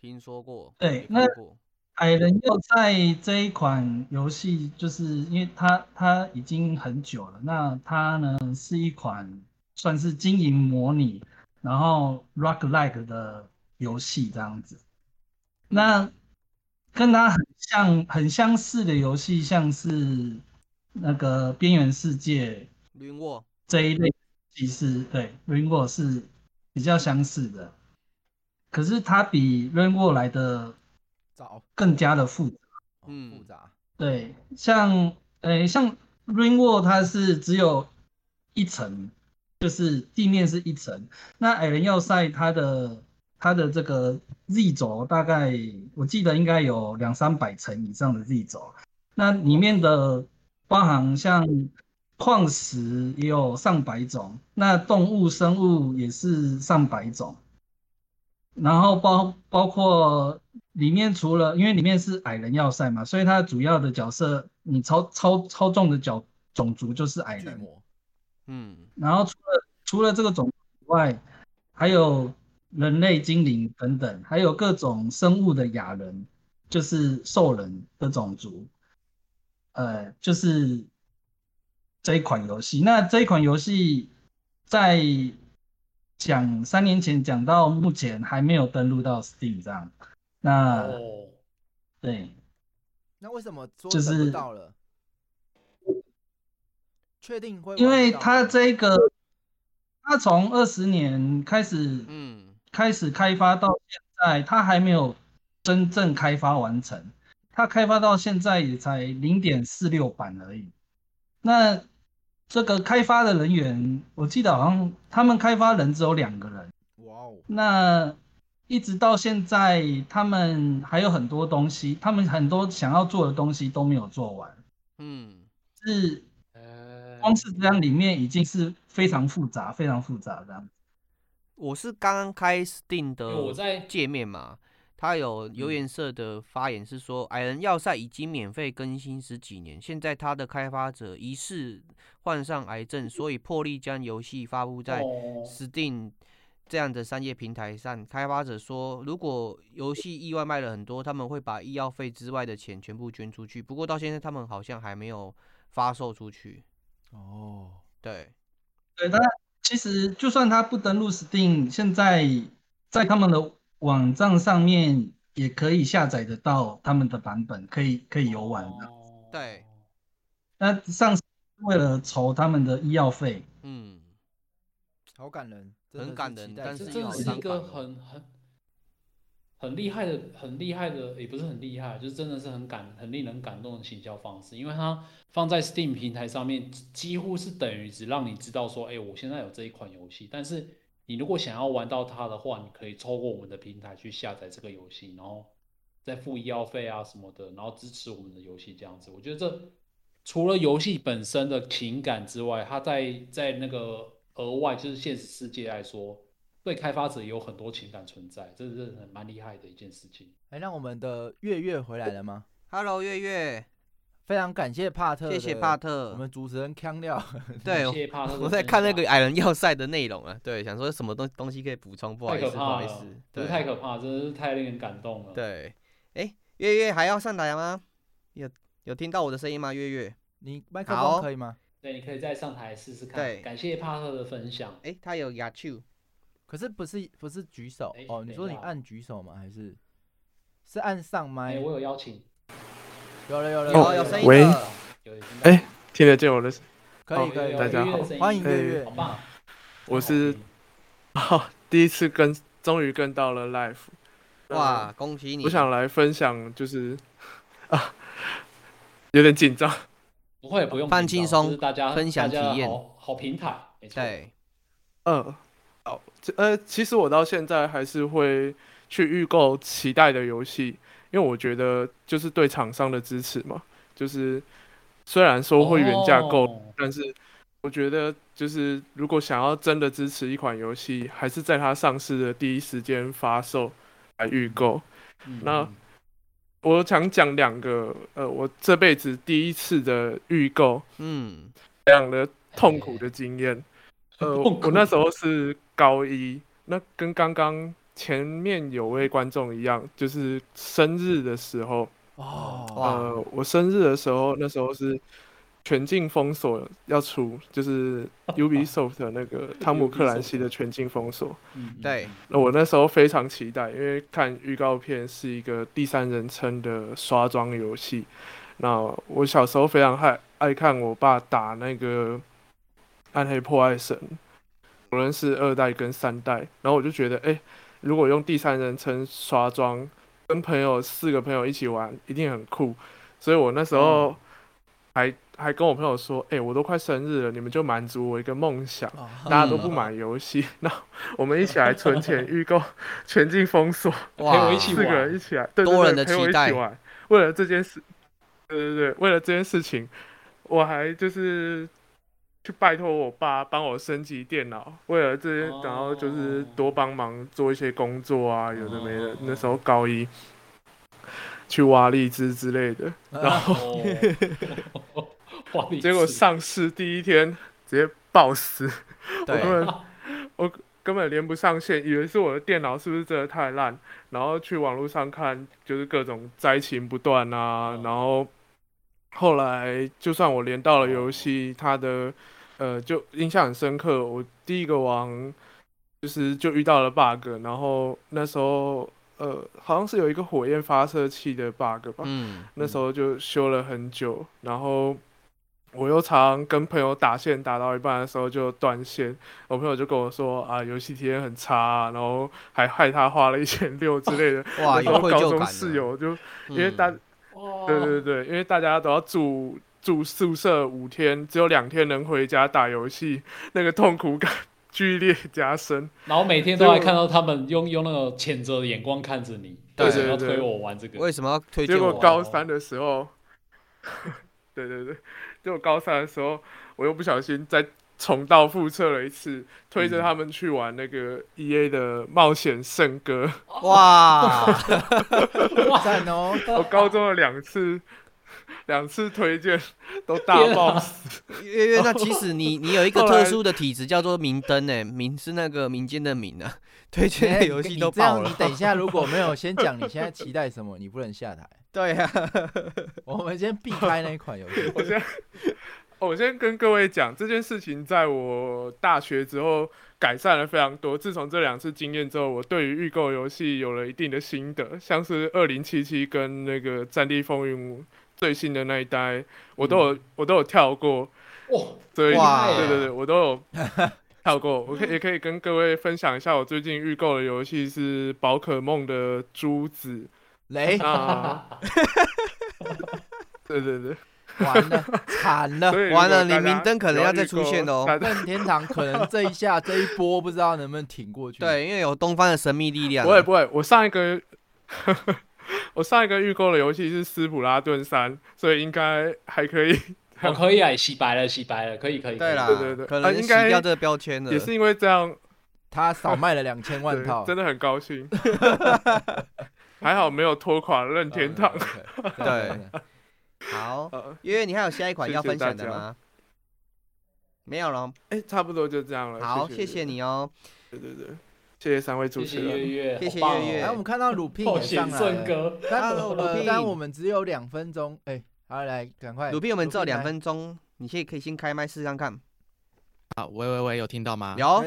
听说过。对，那《矮人又在》这一款游戏，就是因为它它已经很久了。那它呢是一款算是经营模拟，然后 Roguelike 的。游戏这样子，那跟它很像、很相似的游戏，像是那个《边缘世界》这一类，其实对《Rim World》是比较相似的，可是它比《Rim World》来的早，更加的复杂。嗯，复杂。对，像诶、欸，像《Rim World》它是只有一层，就是地面是一层。那《矮人要塞》它的它的这个 Z 轴大概我记得应该有两三百层以上的 Z 轴，那里面的包含像矿石也有上百种，那动物生物也是上百种，然后包包括里面除了因为里面是矮人要塞嘛，所以它主要的角色你超超超重的角种族就是矮人，嗯，然后除了除了这个种族以外，还有。人类、精灵等等，还有各种生物的亚人，就是兽人的种族，呃，就是这一款游戏。那这一款游戏在讲三年前讲到目前还没有登录到 Steam 这样。那、哦、对，那为什么说登不到了？确定会？因为他这个，他从二十年开始，嗯。开始开发到现在，他还没有真正开发完成。他开发到现在也才零点四六版而已。那这个开发的人员，我记得好像他们开发人只有两个人。哇哦！那一直到现在，他们还有很多东西，他们很多想要做的东西都没有做完。嗯，是，光是这样里面已经是非常复杂，非常复杂这样。我是刚刚开 Steam 的界面嘛，他有油颜色的发言是说，矮人要塞已经免费更新十几年，现在他的开发者疑似患上癌症，所以破例将游戏发布在 Steam 这样的商业平台上。开发者说，如果游戏意外卖了很多，他们会把医药费之外的钱全部捐出去。不过到现在他们好像还没有发售出去。哦，对，对，但其实就算他不登录 Steam，现在在他们的。网站上面也可以下载得到他们的版本，可以可以游玩的。对，那上次为了筹他们的医药费，嗯，好感人，很感人，但是这是一个很很很厉害的、很厉害的，也不是很厉害，就是真的是很感、很令人感动的行销方式，因为它放在 Steam 平台上面，几乎是等于只让你知道说，哎，我现在有这一款游戏，但是。你如果想要玩到它的话，你可以透过我们的平台去下载这个游戏，然后再付医药费啊什么的，然后支持我们的游戏这样子。我觉得这除了游戏本身的情感之外，它在在那个额外就是现实世界来说，对开发者也有很多情感存在，这是很蛮厉害的一件事情。哎，那我们的月月回来了吗？Hello，月月。非常感谢帕特，谢谢帕特，我们主持人腔料。对，我在看那个矮人要塞的内容啊，对，想说什么东东西可以补充，不好意思，不好意思，对，太可怕，真的是太令人感动了。对，哎，月月还要上台吗？有有听到我的声音吗？月月，你麦克风可以吗？对，你可以再上台试试看。对，感谢帕特的分享。哎，他有哑球，可是不是不是举手哦？你说你按举手吗？还是是按上麦？我有邀请。有了有了有有声音喂，哎，听得见我的？可以可以，大家好，欢迎月月，我是，好，第一次跟，终于跟到了 live，哇，恭喜你！我想来分享，就是 啊，有点紧张，不会不用放轻松，大家分享体验，好平台，对，嗯，好，呃，其实我到现在还是会去预购期待的游戏。因为我觉得就是对厂商的支持嘛，就是虽然说会原价购，oh. 但是我觉得就是如果想要真的支持一款游戏，还是在它上市的第一时间发售来预购。Mm -hmm. 那我想讲两个，呃，我这辈子第一次的预购，嗯，这样的痛苦的经验。呃，我那时候是高一，那跟刚刚。前面有位观众一样，就是生日的时候哦，呃，我生日的时候，那时候是全境封锁要出，就是 Ubisoft 的那个汤姆克兰西的全境封锁。嗯，对。那我那时候非常期待，因为看预告片是一个第三人称的刷装游戏。那我小时候非常爱爱看我爸打那个暗黑破坏神，无论是二代跟三代，然后我就觉得，哎、欸。如果用第三人称刷装，跟朋友四个朋友一起玩，一定很酷。所以我那时候还、嗯、还跟我朋友说：“哎、欸，我都快生日了，你们就满足我一个梦想、哦，大家都不买游戏，那、嗯、我们一起来存钱 预购全境封锁，陪我一起四个人一起来，对对对，陪我一起玩。为了这件事，对对对，为了这件事情，我还就是。”去拜托我爸帮我升级电脑，为了这些，然后就是多帮忙做一些工作啊，有的没的。那时候高一，去挖荔枝之类的，然后 结果上市第一天直接爆死，我根本我根本连不上线，以为是我的电脑是不是真的太烂，然后去网络上看，就是各种灾情不断啊，然后。后来，就算我连到了游戏，它的呃，就印象很深刻。我第一个王就是就遇到了 bug，然后那时候呃，好像是有一个火焰发射器的 bug 吧。嗯。那时候就修了很久，然后我又常跟朋友打线，打到一半的时候就断线。我朋友就跟我说啊，游戏体验很差，然后还害他花了一千六之类的。哇，有愧疚感。高中室友就因为大。嗯对对对，因为大家都要住住宿舍五天，只有两天能回家打游戏，那个痛苦感剧烈加深。然后每天都还看到他们用用那种谴责的眼光看着你，为什么要推我玩这个？为什么要推荐我？结果高三的时候，对 对对，结果高三的时候，我又不小心再重蹈覆辙了一次，推着他们去玩那个 E A 的冒险圣歌。哇，赞哦！我高中的两次。两次推荐都大爆死，月月，那其实你你有一个特殊的体质叫做明灯诶，明是那个民间的明啊，推荐的游戏都爆了。你等一下如果没有先讲你现在期待什么，你不能下台。对呀、啊，我们先避开那一款游戏。我先我先跟各位讲这件事情，在我大学之后改善了非常多。自从这两次经验之后，我对于预购游戏有了一定的心得，像是二零七七跟那个战地风云。最新的那一代，我都有，嗯、我都有跳过，哇，对，对对对，我都有 跳过。我可以也可以跟各位分享一下，我最近预购的游戏是宝可梦的珠子雷啊，对对对，完了，惨了，完了，你明灯可能要再出现哦，任天堂可能这一下这一波不知道能不能挺过去。对，因为有东方的神秘力量。不会不会，我上一个。我上一个预购的游戏是《斯普拉顿三》，所以应该还可以。我 可以啊，洗白了，洗白了，可以，可以。对啦，对对对，可能洗掉这个标签了。也是因为这样，他少卖了两千万 套，真的很高兴。还好没有拖垮任天堂。对，好，月月你还有下一款要分享的吗？没有了，哎，差不多就这样了。好，谢谢你哦。对对对。谢谢三位主持人，谢谢月月，谢谢月月。哎，我们看到鲁聘也上来了。但呃，但我们只有两分钟，哎，好，来，赶快。鲁聘，我们只有两分钟，你现在可以先开麦试看看。好，喂喂喂，有听到吗？有，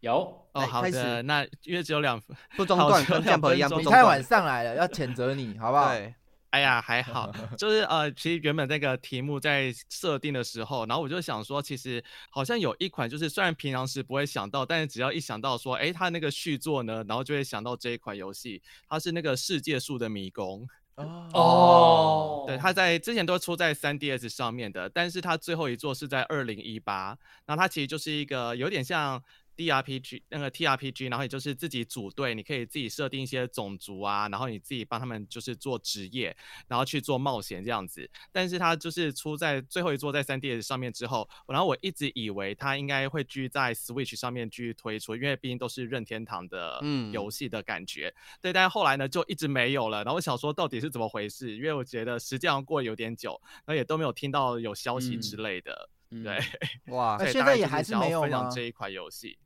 有。哦，好的，那因为只有两分，不中断，跟这样一样，你太晚上来了，要谴责你，好不好？对。哎呀，还好，就是呃，其实原本那个题目在设定的时候，然后我就想说，其实好像有一款，就是虽然平常时不会想到，但是只要一想到说，哎，它那个续作呢，然后就会想到这一款游戏，它是那个世界树的迷宫。哦，对，他在之前都出在 3DS 上面的，但是它最后一座是在二零一八，那它其实就是一个有点像。DRPG 那个 TRPG，然后也就是自己组队，你可以自己设定一些种族啊，然后你自己帮他们就是做职业，然后去做冒险这样子。但是它就是出在最后一座在 3DS 上面之后，然后我一直以为它应该会继续在 Switch 上面继续推出，因为毕竟都是任天堂的游戏的感觉。嗯、对，但是后来呢就一直没有了。然后我想说到底是怎么回事？因为我觉得时间过得有点久，然后也都没有听到有消息之类的。嗯、对，哇，那现在也还是没有吗？分享这一款游戏。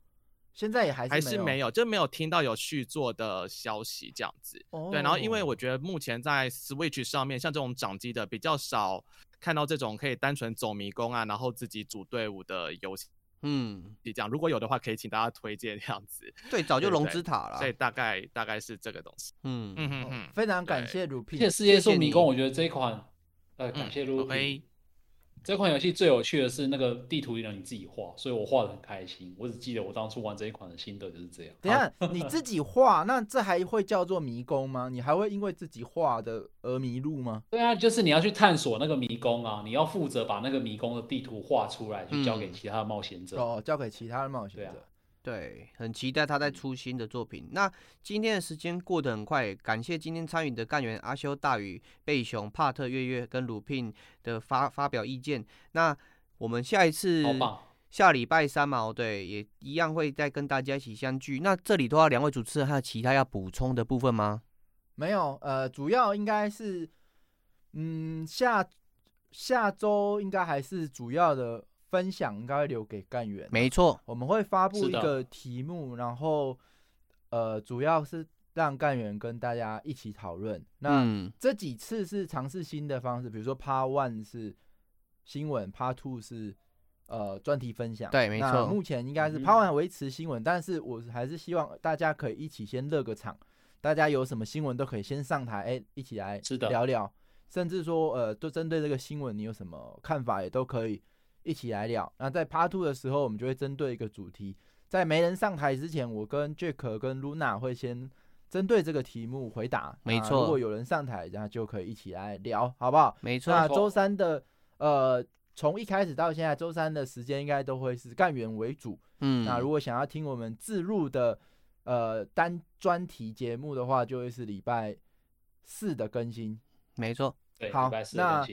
现在也还是还是没有，就没有听到有续作的消息这样子。Oh. 对，然后因为我觉得目前在 Switch 上面，像这种掌机的比较少看到这种可以单纯走迷宫啊，然后自己组队伍的游戏。嗯，你这样如果有的话，可以请大家推荐这样子。对，早就龙之塔了。所以大概大概是这个东西。嗯嗯嗯嗯，非常感谢鲁 P。谢谢世界树迷宫，我觉得这一款，呃，感谢鲁 P。这款游戏最有趣的是那个地图让你自己画，所以我画的很开心。我只记得我当初玩这一款的心得就是这样。等下你自己画，那这还会叫做迷宫吗？你还会因为自己画的而迷路吗？对啊，就是你要去探索那个迷宫啊，你要负责把那个迷宫的地图画出来，去交给其他的冒险者。嗯、哦，交给其他的冒险者。对，很期待他在出新的作品。那今天的时间过得很快，感谢今天参与的干员阿修、大宇、贝熊、帕特、月月跟鲁聘的发发表意见。那我们下一次下礼拜三嘛，对，也一样会再跟大家一起相聚。那这里的话，两位主持人还有其他要补充的部分吗？没有，呃，主要应该是，嗯，下下周应该还是主要的。分享应该会留给干员，没错，我们会发布一个题目，然后呃，主要是让干员跟大家一起讨论。那这几次是尝试新的方式，比如说 Part One 是新闻，Part Two 是呃专题分享。对，没错。目前应该是 Part One 维持新闻，但是我还是希望大家可以一起先热个场，大家有什么新闻都可以先上台，哎，一起来聊聊，甚至说呃，就针对这个新闻，你有什么看法也都可以。一起来聊。那在 Part Two 的时候，我们就会针对一个主题，在没人上台之前，我跟 Jack 跟 Luna 会先针对这个题目回答。没错。如果有人上台，然后就可以一起来聊，好不好？没错。那周三的呃，从一开始到现在，周三的时间应该都会是干员为主。嗯。那如果想要听我们自录的呃单专题节目的话，就会是礼拜四的更新。没错。对，好，礼拜四那。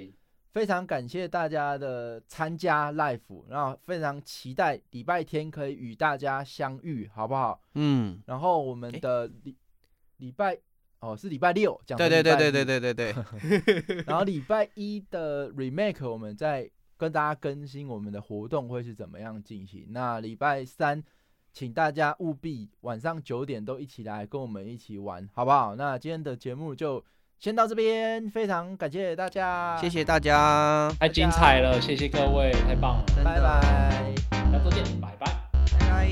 非常感谢大家的参加 live，然后非常期待礼拜天可以与大家相遇，好不好？嗯，然后我们的礼礼拜哦是礼拜六讲，对对对对对对对对。然后礼拜一的 remake 我们再跟大家更新我们的活动会是怎么样进行。那礼拜三，请大家务必晚上九点都一起来跟我们一起玩，好不好？那今天的节目就。先到这边，非常感谢大家，谢谢大家，太精彩了，谢谢各位，太棒了，拜拜，下周见，拜拜，拜拜，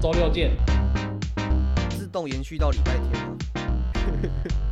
周六见，自动延续到礼拜天吗？